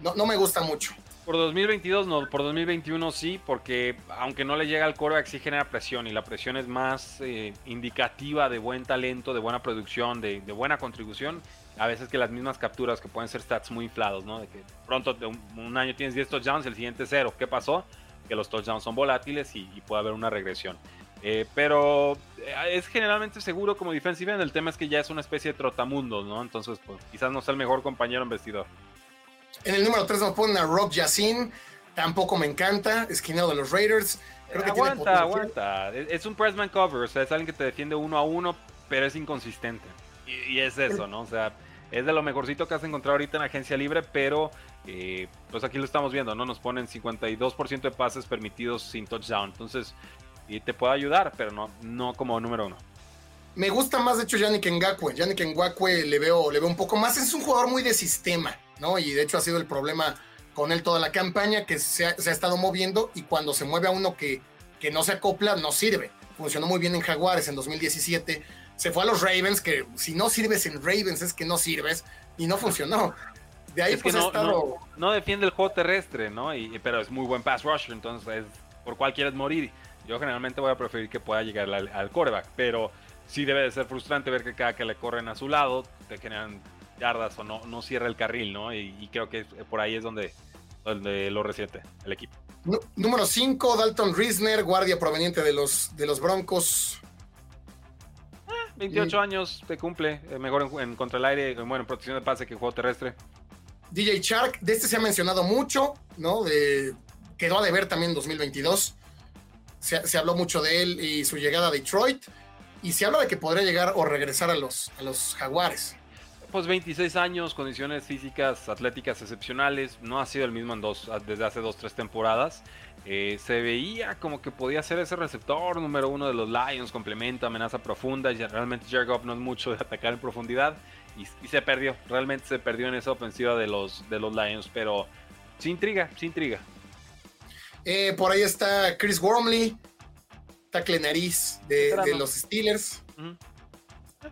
no, me gusta mucho. Por 2022 no, por 2021 sí, porque aunque no le llega al coreback sí genera presión y la presión es más eh, indicativa de buen talento, de buena producción, de, buena contribución, a veces que las mismas capturas que pueden ser stats muy inflados, ¿no? De que pronto de un, año tienes 10 touchdowns, el siguiente cero. ¿Qué pasó? Que los touchdowns son volátiles y, puede haber una regresión. Eh, pero eh, es generalmente seguro como defensive el tema es que ya es una especie de trotamundos, ¿no? Entonces, pues quizás no sea el mejor compañero en vestidor. En el número 3 nos ponen a Rock Yacine. Tampoco me encanta. Esquinado de los Raiders. Creo que aguanta, aguanta. Es un pressman cover. O sea, es alguien que te defiende uno a uno, pero es inconsistente. Y, es eso, ¿no? O sea, es de lo mejorcito que has encontrado ahorita en agencia libre, pero eh, pues aquí lo estamos viendo, ¿no? Nos ponen 52% de pases permitidos sin touchdown. Entonces, y te puede ayudar, pero no, no como número uno. Me gusta más, de hecho, Yannick Ngakwe. Yannick Ngakwe le veo, le veo un poco más. Es un jugador muy de sistema. ¿no? Y de hecho ha sido el problema con él toda la campaña, que se ha, estado moviendo y cuando se mueve a uno que, que no se acopla, no sirve. Funcionó muy bien en Jaguares en 2017. Se fue a los Ravens, que si no sirves en Ravens es que no sirves, y no funcionó. De ahí pues no, no, defiende el juego terrestre, ¿no? Y, pero es muy buen pass rusher, entonces por cuál quieres morir. Yo generalmente voy a preferir que pueda llegar al, al quarterback, pero sí debe de ser frustrante ver que cada que le corren a su lado te generan yardas o no, no cierra el carril, ¿no? Y, creo que por ahí es donde, donde lo resiente el equipo. número 5, Dalton Risner, guardia proveniente de los, de los Broncos. 28 ah, años, te cumple, eh, mejor en, contra el aire, bueno, en protección de pase que juego terrestre. DJ Shark, de este se ha mencionado mucho, ¿no? De, quedó a deber también en 2022. Se, habló mucho de él y su llegada a Detroit. Y se habla de que podría llegar o regresar a los, a los Jaguares pues 26 años, condiciones físicas, atléticas excepcionales, no ha sido el mismo en dos, desde hace dos, tres temporadas. Eh, se veía como que podía ser ese receptor número uno de los Lions, complemento, amenaza profunda. Y realmente Jared no es mucho de atacar en profundidad y, se perdió, realmente se perdió en esa ofensiva de los, de los Lions, pero sin intriga, sin intriga. Eh, por ahí está Chris Wormley, tacle nariz de, los Steelers.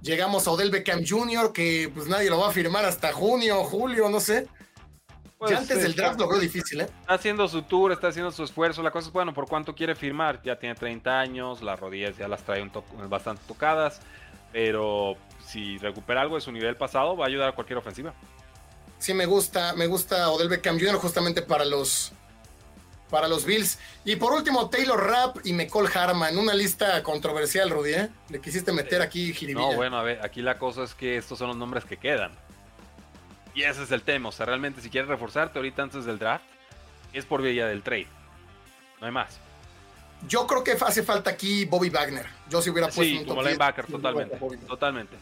Llegamos a Odell Beckham Jr., que pues nadie lo va a firmar hasta junio, julio, no sé. Pues, ya antes del draft lo veo difícil, ¿eh? Está haciendo su tour, está haciendo su esfuerzo. La cosa es, bueno, ¿por cuánto quiere firmar? Ya tiene 30 años, las rodillas ya las trae un bastante tocadas. Pero si recupera algo de su nivel pasado, va a ayudar a cualquier ofensiva. Sí, me gusta, me gusta Odell Beckham Jr. justamente para los, para los Bills. Y por último, Taylor Rapp y McCall Harman, una lista controversial, Rudy, ¿eh? Le quisiste meter aquí jiribilla. No, bueno, a ver, aquí la cosa es que estos son los nombres que quedan. Y ese es el tema, o sea, realmente si quieres reforzarte ahorita antes del draft, es por vía del trade. No hay más. Yo creo que hace falta aquí Bobby Wagner. Yo si hubiera puesto sí, como linebacker, totalmente. Totalmente.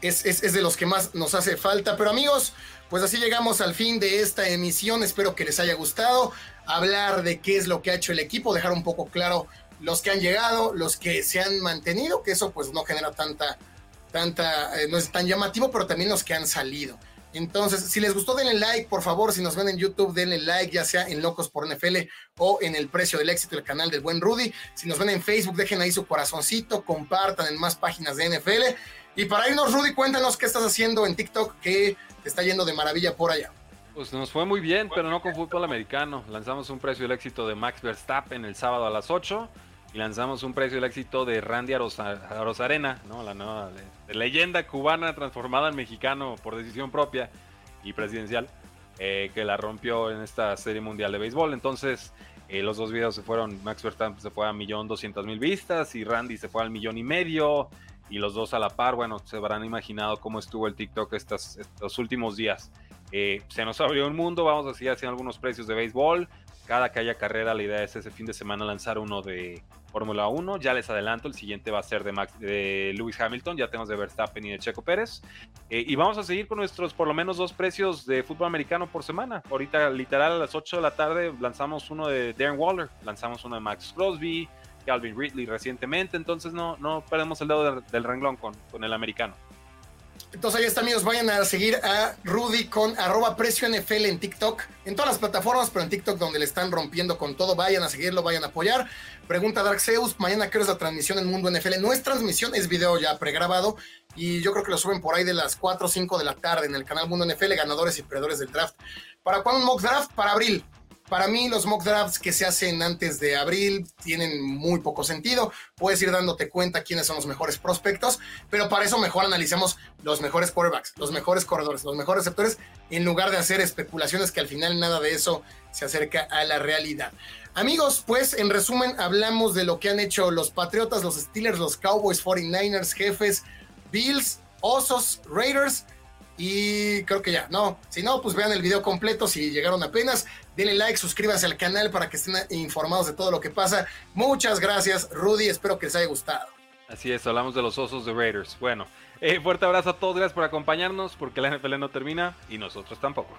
Es, es, de los que más nos hace falta. Pero amigos, pues así llegamos al fin de esta emisión. Espero que les haya gustado hablar de qué es lo que ha hecho el equipo, dejar un poco claro los que han llegado, los que se han mantenido, que eso pues no genera tanta, tanta, eh, no es tan llamativo, pero también los que han salido. Entonces, si les gustó, denle like, por favor. Si nos ven en YouTube, denle like, ya sea en Locos por NFL o en El Precio del Éxito, el canal del buen Rudy. Si nos ven en Facebook, dejen ahí su corazoncito, compartan en más páginas de NFL. Y para irnos, Rudy, cuéntanos qué estás haciendo en TikTok, que está yendo de maravilla por allá. Pues nos fue muy bien, pero no con fútbol americano. Lanzamos un precio del éxito de Max Verstappen el sábado a las 8 y lanzamos un precio del éxito de Randy Arozarena, ¿no? la nueva leyenda cubana transformada en mexicano por decisión propia y presidencial, eh, que la rompió en esta serie mundial de béisbol. Entonces, eh, los dos videos se fueron, Max Verstappen se fue a millón doscientos mil vistas y Randy se fue al millón y medio y los dos a la par, bueno, se habrán imaginado cómo estuvo el TikTok estos últimos días. Eh, se nos abrió un mundo, vamos a seguir haciendo algunos precios de béisbol. Cada que haya carrera, la idea es ese fin de semana lanzar uno de Fórmula 1. Ya les adelanto, el siguiente va a ser de, Max, de Lewis Hamilton, ya tenemos de Verstappen y de Checo Pérez. Eh, y vamos a seguir con nuestros por lo menos dos precios de fútbol americano por semana. Ahorita, literal, a las 8 de la tarde lanzamos uno de Darren Waller, lanzamos uno de Max Crosby, Calvin Ridley recientemente, entonces no, no perdemos el dedo del, renglón con, con el americano. Entonces ahí está, amigos. Vayan a seguir a Rudy con arroba precio NFL en TikTok, en todas las plataformas, pero en TikTok donde le están rompiendo con todo. Vayan a seguirlo, vayan a apoyar. Pregunta Dark Zeus, mañana qué es la transmisión en Mundo NFL. No es transmisión, es video ya pregrabado y yo creo que lo suben por ahí de las 4 o 5 de la tarde en el canal Mundo NFL, ganadores y perdedores del draft. ¿Para cuándo un mock draft? Para abril. Para mí los mock drafts que se hacen antes de abril tienen muy poco sentido. Puedes ir dándote cuenta quiénes son los mejores prospectos, pero para eso mejor analicemos los mejores quarterbacks, los mejores corredores, los mejores receptores, en lugar de hacer especulaciones que al final nada de eso se acerca a la realidad. Amigos, pues en resumen hablamos de lo que han hecho los Patriotas, los Steelers, los Cowboys, 49ers, jefes, Bills, Osos, Raiders y creo que ya, no. Si no, pues vean el video completo si llegaron apenas. Denle like, suscríbanse al canal para que estén informados de todo lo que pasa. Muchas gracias, Rudy. Espero que les haya gustado. Así es, hablamos de los osos de Raiders. Bueno, eh, fuerte abrazo a todos, gracias por acompañarnos, porque la NFL no termina y nosotros tampoco.